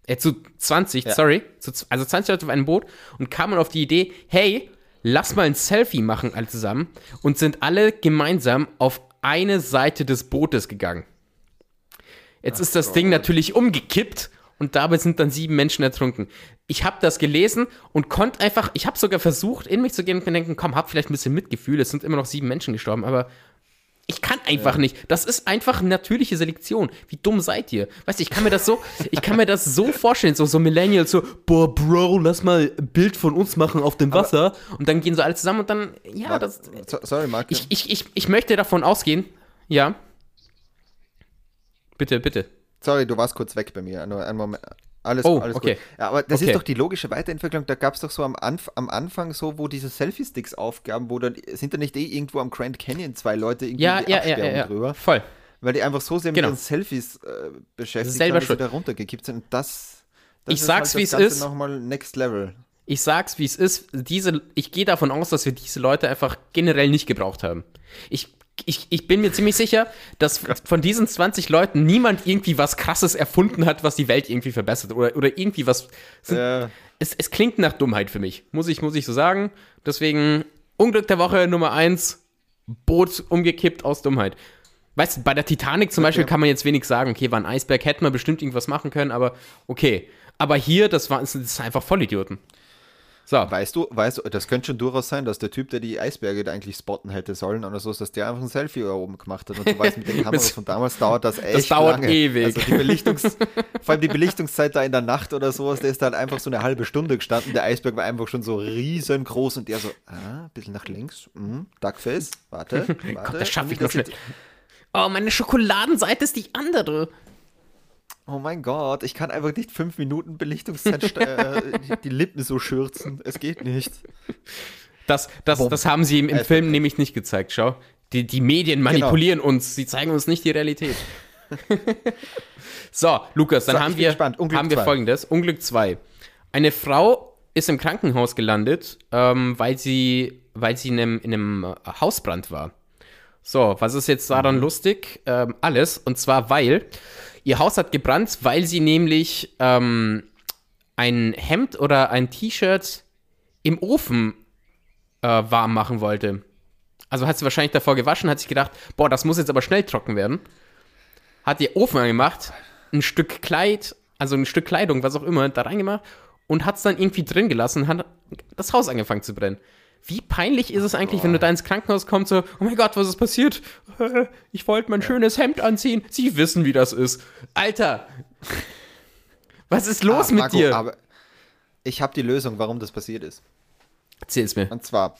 S2: äh, zu 20, sorry, zu, also 20 Leute auf einem Boot und kamen auf die Idee, hey, lass mal ein Selfie machen alle zusammen und sind alle gemeinsam auf eine Seite des Bootes gegangen. Jetzt ist das Ding natürlich umgekippt und dabei sind dann sieben Menschen ertrunken. Ich habe das gelesen und konnte einfach, ich habe sogar versucht, in mich zu gehen und denken, komm, hab vielleicht ein bisschen Mitgefühl, es sind immer noch sieben Menschen gestorben, aber ich kann einfach nicht. Das ist einfach natürliche Selektion. Wie dumm seid ihr? Weißt du, ich kann mir das so, ich kann mir das so *laughs* vorstellen, so, so Millennials, so, boah, Bro, lass mal ein Bild von uns machen auf dem Wasser. und dann gehen so alle zusammen und dann, ja, das,
S1: So, sorry, Marco.
S2: ich, ich, ich, ich möchte davon ausgehen, ja. Bitte, bitte.
S1: sorry, du warst kurz weg bei mir. Nur einen Moment. Alles,
S2: Oh,
S1: alles
S2: okay.
S1: gut. Ja, aber das
S2: Okay.
S1: ist doch die logische Weiterentwicklung. Da gab es doch so am, Anf am Anfang so, wo diese Selfie-Sticks aufgaben, wo dann sind da nicht eh irgendwo am Grand Canyon zwei Leute irgendwie
S2: Ja,
S1: in die
S2: ja, ja, ja,
S1: drüber,
S2: Voll.
S1: weil die einfach so sehr
S2: Genau.
S1: mit den Selfies äh, beschäftigt
S2: Selber
S1: waren, dass sie da runtergekippt sind. Und das, das
S2: Ich sag's,
S1: das
S2: wie es ist.
S1: nochmal next level.
S2: Ich sag's, wie es ist. Diese, ich gehe davon aus, dass wir diese Leute einfach generell nicht gebraucht haben. Ich, ich, ich bin mir ziemlich sicher, dass von diesen 20 Leuten niemand irgendwie was Krasses erfunden hat, was die Welt irgendwie verbessert oder, oder irgendwie was. Sind,
S1: Äh,
S2: es, es klingt nach Dummheit für mich, muss ich, muss ich so sagen. Deswegen Unglück der Woche Nummer 1, Boot umgekippt aus Dummheit. Weißt du, bei der Titanic zum Beispiel kann man jetzt wenig sagen, okay, war ein Eisberg, hätten wir bestimmt irgendwas machen können, aber okay. Aber hier, das, war, das ist einfach Vollidioten. So,
S1: Weißt du, weißt du, das könnte schon durchaus sein, dass der Typ, der die Eisberge da eigentlich spotten hätte sollen oder so, dass der einfach ein Selfie da oben gemacht hat. Und du *laughs* weißt, mit den Kameras von damals dauert das echt
S2: dauert
S1: lange.
S2: ewig.
S1: Also die Belichtungs, *laughs* vor allem die Belichtungszeit da in der Nacht oder sowas, der ist da halt einfach so eine halbe Stunde gestanden. Der Eisberg war einfach schon so riesengroß und der so, ah, ein bisschen nach links, mhm, Duckface, warte, warte. *laughs*
S2: Gott, das schaffe ich noch schnell.
S1: sieht-
S2: Oh, meine Schokoladenseite ist die andere.
S1: Oh mein Gott, ich kann einfach nicht fünf Minuten Belichtungszeit äh, *laughs* die, Lippen so schürzen. Es geht nicht.
S2: Das, das, das haben sie im, im
S1: Eisberg.
S2: Film nämlich nicht gezeigt, schau. Die, die Medien manipulieren uns, sie zeigen uns nicht die Realität. *laughs* so, Lukas, dann
S1: So,
S2: haben wir, haben wir
S1: zwei.
S2: folgendes: Unglück 2. Eine Frau ist im Krankenhaus gelandet, ähm, weil sie, weil sie in einem, in einem äh, Hausbrand war. So, was ist jetzt daran lustig? Ähm, alles. Und zwar, weil ihr Haus hat gebrannt, weil sie nämlich ähm, ein Hemd oder ein T-Shirt im Ofen äh, warm machen wollte. Also hat sie wahrscheinlich davor gewaschen, hat sich gedacht, boah, das muss jetzt aber schnell trocken werden. Hat ihr Ofen angemacht, ein Stück Kleid, also ein Stück Kleidung, was auch immer, da reingemacht und hat es dann irgendwie drin gelassen und hat das Haus angefangen zu brennen. Wie peinlich ist es eigentlich, wenn du da ins Krankenhaus kommst, so, oh mein Gott, was ist passiert? *laughs* Ich wollte mein schönes Hemd anziehen. Sie wissen, wie das ist. Alter, was ist los
S1: Ah,
S2: mit
S1: Marco,
S2: dir?
S1: Aber ich habe die Lösung, warum das passiert ist.
S2: Erzähl's mir.
S1: Und zwar,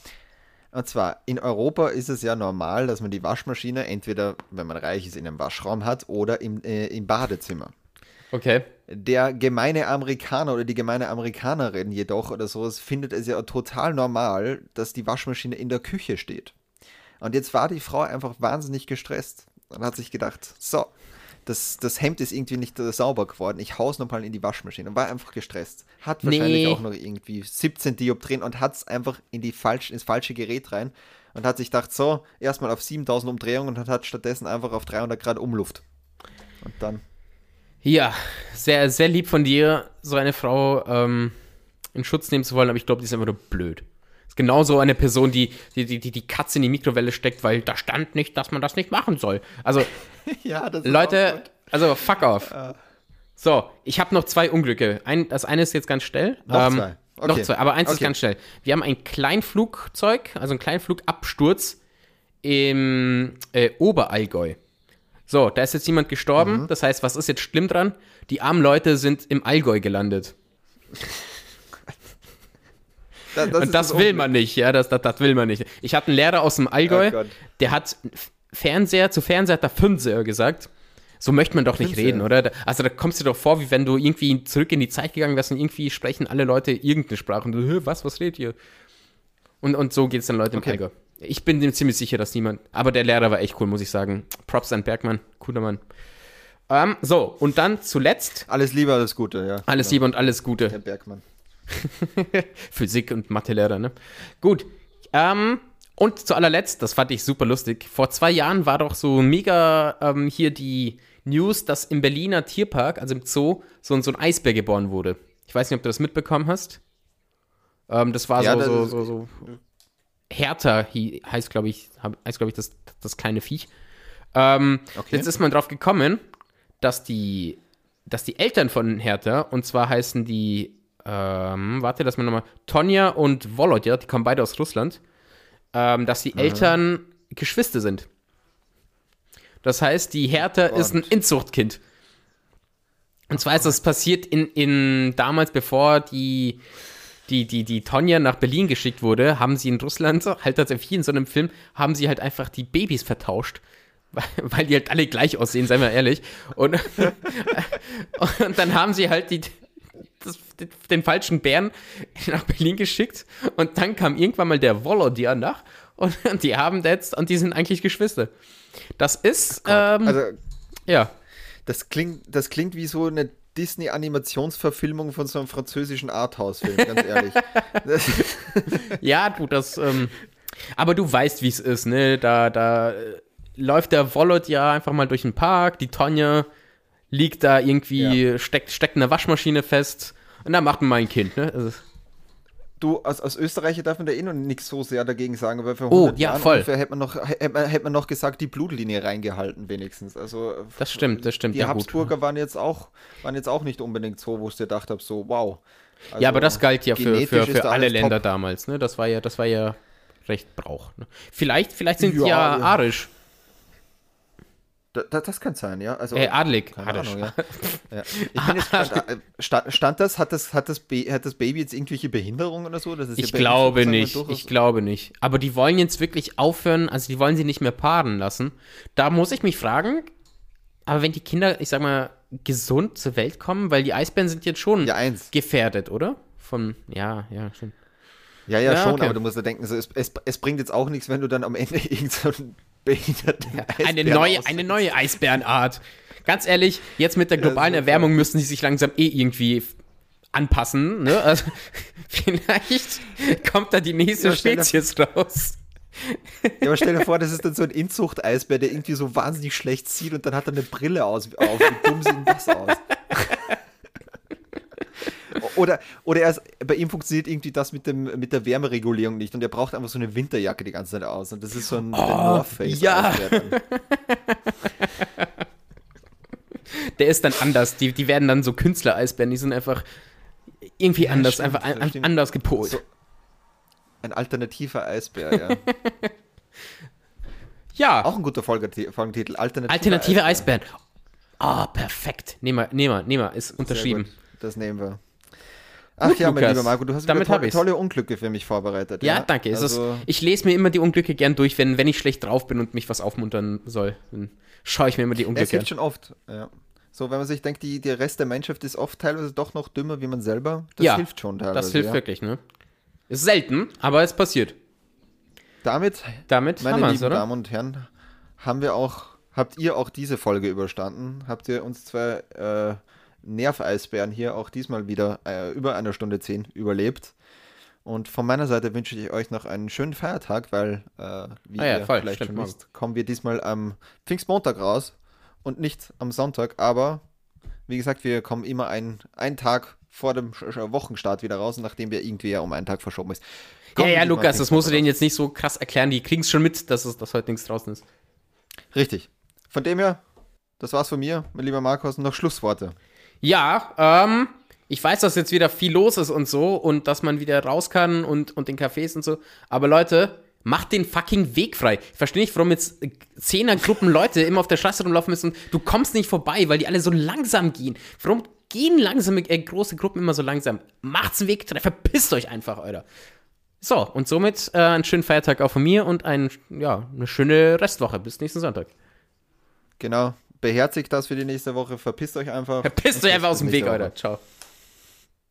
S1: und zwar, in Europa ist es ja normal, dass man die Waschmaschine entweder, wenn man reich ist, in einem Waschraum hat oder im, äh, im Badezimmer.
S2: Okay.
S1: Der gemeine Amerikaner oder die gemeine Amerikanerin jedoch oder sowas findet es ja total normal, dass die Waschmaschine in der Küche steht. Und jetzt war die Frau einfach wahnsinnig gestresst und hat sich gedacht, so, das, das Hemd ist irgendwie nicht sauber geworden, ich hau's nochmal in die Waschmaschine und war einfach gestresst. Hat wahrscheinlich
S2: Nee.
S1: auch noch irgendwie 17 Dioptrien und hat's einfach in die falsch, ins falsche Gerät rein und hat sich gedacht, so, erstmal auf 7000 Umdrehungen und hat stattdessen einfach auf 300 Grad Umluft. Und dann
S2: Ja, sehr, sehr lieb von dir, so eine Frau ähm, in Schutz nehmen zu wollen, aber ich glaube, die ist einfach nur blöd. Ist genauso eine Person, die die, die, die Katze in die Mikrowelle steckt, weil da stand nicht, dass man das nicht machen soll. Also, *laughs*
S1: ja, ist
S2: Leute, also fuck off. So, ich habe noch zwei Unglücke. Ein, das eine ist jetzt ganz schnell.
S1: Noch
S2: Ähm,
S1: zwei. Okay.
S2: Noch zwei, aber eins ist
S1: Okay.
S2: ganz schnell. Wir haben ein Kleinflugzeug, also einen Kleinflugabsturz im äh, Oberallgäu. So, da ist jetzt jemand gestorben.
S1: Mhm.
S2: Das heißt, was ist jetzt schlimm dran? Die armen Leute sind im Allgäu gelandet. *laughs*
S1: Da-
S2: Und
S1: ist
S2: das will man nicht, ja, das, das, das will man nicht. Ich hatte einen Lehrer aus dem Allgäu,
S1: Oh
S2: der hat Fernseher, zu Fernseher hat er Fünfseher gesagt. So möchte man doch nicht
S1: Fünfseher.
S2: reden, oder? Also da kommst du dir doch vor, wie wenn du irgendwie zurück in die Zeit gegangen wärst und irgendwie sprechen alle Leute irgendeine Sprache und du, "Hä, was, was redet ihr? Und, und so geht es dann Leute im
S1: Okay.
S2: Allgäu. Ich bin mir ziemlich sicher, dass niemand, aber der Lehrer war echt cool, muss ich sagen. Props an Bergmann, cooler Mann. Ähm, so, und dann zuletzt,
S1: Alles Liebe, alles Gute, ja.
S2: alles Liebe und alles Gute.
S1: Herr Bergmann. *laughs*
S2: Physik- und Mathelehrer, ne? Gut. Ähm, und zu allerletzt, das fand ich super lustig. Vor zwei Jahren war doch so mega ähm, hier die News, dass im Berliner Tierpark, also im Zoo, so, ein- so ein Eisbär geboren wurde. Ich weiß nicht, ob du das mitbekommen hast. Ähm, das war
S1: Ja,
S2: so,
S1: das
S2: so, so, so. Hertha heißt, glaube ich, heißt, glaube ich, das, das kleine Viech. Ähm,
S1: Okay.
S2: Jetzt ist man drauf gekommen, dass die, dass die Eltern von Hertha, und zwar heißen die, ähm, warte, dass man nochmal, Tonja und Volodya, die kommen beide aus Russland, ähm, dass die Eltern Geschwister sind. Das heißt, die Hertha ist ein Inzuchtkind. Und zwar ist das passiert in, in damals, bevor die, die, die, die Tonja nach Berlin geschickt wurde, haben sie in Russland, halt tatsächlich in so einem Film, haben sie halt einfach die Babys vertauscht. *laughs* Weil, die halt alle gleich aussehen, seien wir ehrlich. Und, *laughs* und dann haben sie halt die, das, den, falschen Bären nach Berlin geschickt. Und dann kam irgendwann mal der Volodya nach. Und *laughs* die haben jetzt, und die sind eigentlich Geschwister. Das ist, ähm,
S1: Also,
S2: ja.
S1: das klingt, das klingt wie so eine Disney-Animationsverfilmung von so einem französischen Arthouse-Film, ganz ehrlich. *laughs*
S2: Ja, du, das, ähm, aber du weißt, wie es ist, ne? Da, da äh, läuft der Volot ja einfach mal durch den Park, die Tonja liegt da irgendwie, steckt, steckt in der Waschmaschine fest und da macht man mal ein Kind, ne? Also,
S1: du, als, als Österreicher darf man da eh noch nichts so sehr dagegen sagen, weil vor
S2: Oh,
S1: 100
S2: ja,
S1: Jahren
S2: voll.
S1: hätte man, noch, hätte, man, hätte man noch gesagt, die Blutlinie reingehalten wenigstens. Also,
S2: Das stimmt, das stimmt,
S1: Die
S2: ja, gut.
S1: Habsburger waren jetzt, auch, waren jetzt auch nicht unbedingt so, wo ich dir gedacht habe, so wow. Also,
S2: ja, aber das galt ja für, für, für alle Länder
S1: top.
S2: damals, ne? Das war ja, das war ja recht Brauch. Ne? Vielleicht, vielleicht sind
S1: Ja,
S2: die ja
S1: ja.
S2: arisch.
S1: Da, da, das kann sein, ja. Also,
S2: Äh, Arisch.
S1: Ahnung, ja. *laughs* ja. Ich bin jetzt gespannt, stand, stand das, hat das, hat, das hat das Baby jetzt irgendwelche Behinderungen oder so?
S2: Ich
S1: ja
S2: glaube nicht. Ich glaube nicht. Aber die wollen jetzt wirklich aufhören, also die wollen sie nicht mehr paaren lassen. Da muss ich mich fragen, aber wenn die Kinder, ich sag mal, gesund zur Welt kommen, weil die Eisbären sind jetzt schon
S1: Ja,
S2: gefährdet, oder? Von, ja, ja, schon.
S1: Ja, ja,
S2: Ja,
S1: schon,
S2: okay.
S1: aber du musst ja denken, so, es, es, es bringt jetzt auch nichts, wenn du dann am Ende *laughs* irgendeinen behinderten
S2: Eine
S1: Eisbären
S2: neue,
S1: aus-
S2: eine neue Eisbärenart. Ganz ehrlich, jetzt mit der globalen. Erwärmung müssen sie sich langsam eh irgendwie anpassen. Ne? Also, *laughs* vielleicht kommt da die nächste
S1: Ja,
S2: Spezies raus.
S1: Ja, aber stell dir vor, das ist dann so ein Inzucht-Eisbär, der irgendwie so wahnsinnig schlecht sieht und dann hat er eine Brille aus, auf. Wie dumm sieht denn das aus? Oder, oder er ist, bei ihm funktioniert irgendwie das mit, dem, mit der Wärmeregulierung nicht und er braucht einfach so eine Winterjacke die ganze Zeit aus und das ist so ein der North Face
S2: Oh, ja. Der ist dann anders. Die, die werden dann so Künstler-Eisbären. Die sind einfach irgendwie anders,
S1: stimmt,
S2: einfach
S1: stimmt.
S2: anders gepolt.
S1: So. Ein alternativer Eisbär, ja. *laughs*
S2: ja,
S1: Auch ein guter Folgeti- Folgentitel. Alternative,
S2: alternative Eisbären. Ah, perfekt. Nehmen wir, nehmen wir, nehmen wir. Ist unterschrieben.
S1: Das nehmen wir. Ach
S2: Gut,
S1: ja, mein
S2: Lukas,
S1: lieber Marco, du hast
S2: damit
S1: tolle, tolle Unglücke für mich vorbereitet.
S2: Ja, danke. Es
S1: Also,
S2: ist, ich lese mir immer die Unglücke gern durch, wenn, wenn ich schlecht drauf bin und mich was aufmuntern soll. Dann schaue ich mir immer die Unglücke
S1: hilft
S2: an.
S1: schon oft. Ja. So, wenn man sich denkt, die, der Rest der Menschheit ist oft teilweise doch noch dümmer wie man selber, das
S2: Ja,
S1: hilft schon teilweise.
S2: Das hilft
S1: ja.
S2: wirklich, ne? Ist selten, aber es passiert.
S1: Damit,
S2: Damit
S1: meine lieben
S2: oder?
S1: Damen und Herren, haben wir auch, habt ihr auch diese Folge überstanden? Habt ihr uns zwei äh, Nerveisbären hier auch diesmal wieder äh, über eine Stunde zehn überlebt? Und von meiner Seite wünsche ich euch noch einen schönen Feiertag, weil, äh, wie
S2: Ah ja,
S1: ihr
S2: voll,
S1: vielleicht schon
S2: morgen.
S1: wisst, kommen wir diesmal am Pfingstmontag raus und nicht am Sonntag. Aber wie gesagt, wir kommen immer einen, einen Tag vor dem Wochenstart wieder raus, nachdem wir irgendwie ja um einen Tag verschoben ist.
S2: Komm, ja, ja, Lukas, das musst du denen jetzt nicht so krass erklären. Die kriegen es schon mit, dass, es, dass heute nichts draußen ist.
S1: Richtig. Von dem her, das war's von mir, mein lieber Markus. Noch Schlussworte.
S2: Ja, ähm, ich weiß, dass jetzt wieder viel los ist und so und dass man wieder raus kann und, und in Cafés und so. Aber Leute, macht den fucking Weg frei. Ich verstehe nicht, warum jetzt Zehnergruppen Leute immer auf der Straße rumlaufen müssen und du kommst nicht vorbei, weil die alle so langsam gehen. Warum gehen langsame, äh, große Gruppen immer so langsam? Macht's einen Weg frei, verpisst euch einfach, Alter. So, und somit äh, einen schönen Feiertag auch von mir und ein, ja, eine schöne Restwoche. Bis nächsten Sonntag.
S1: Genau. Beherzigt das für die nächste Woche. Verpisst euch einfach.
S2: Verpisst euch einfach aus dem Weg, Alter. Ciao.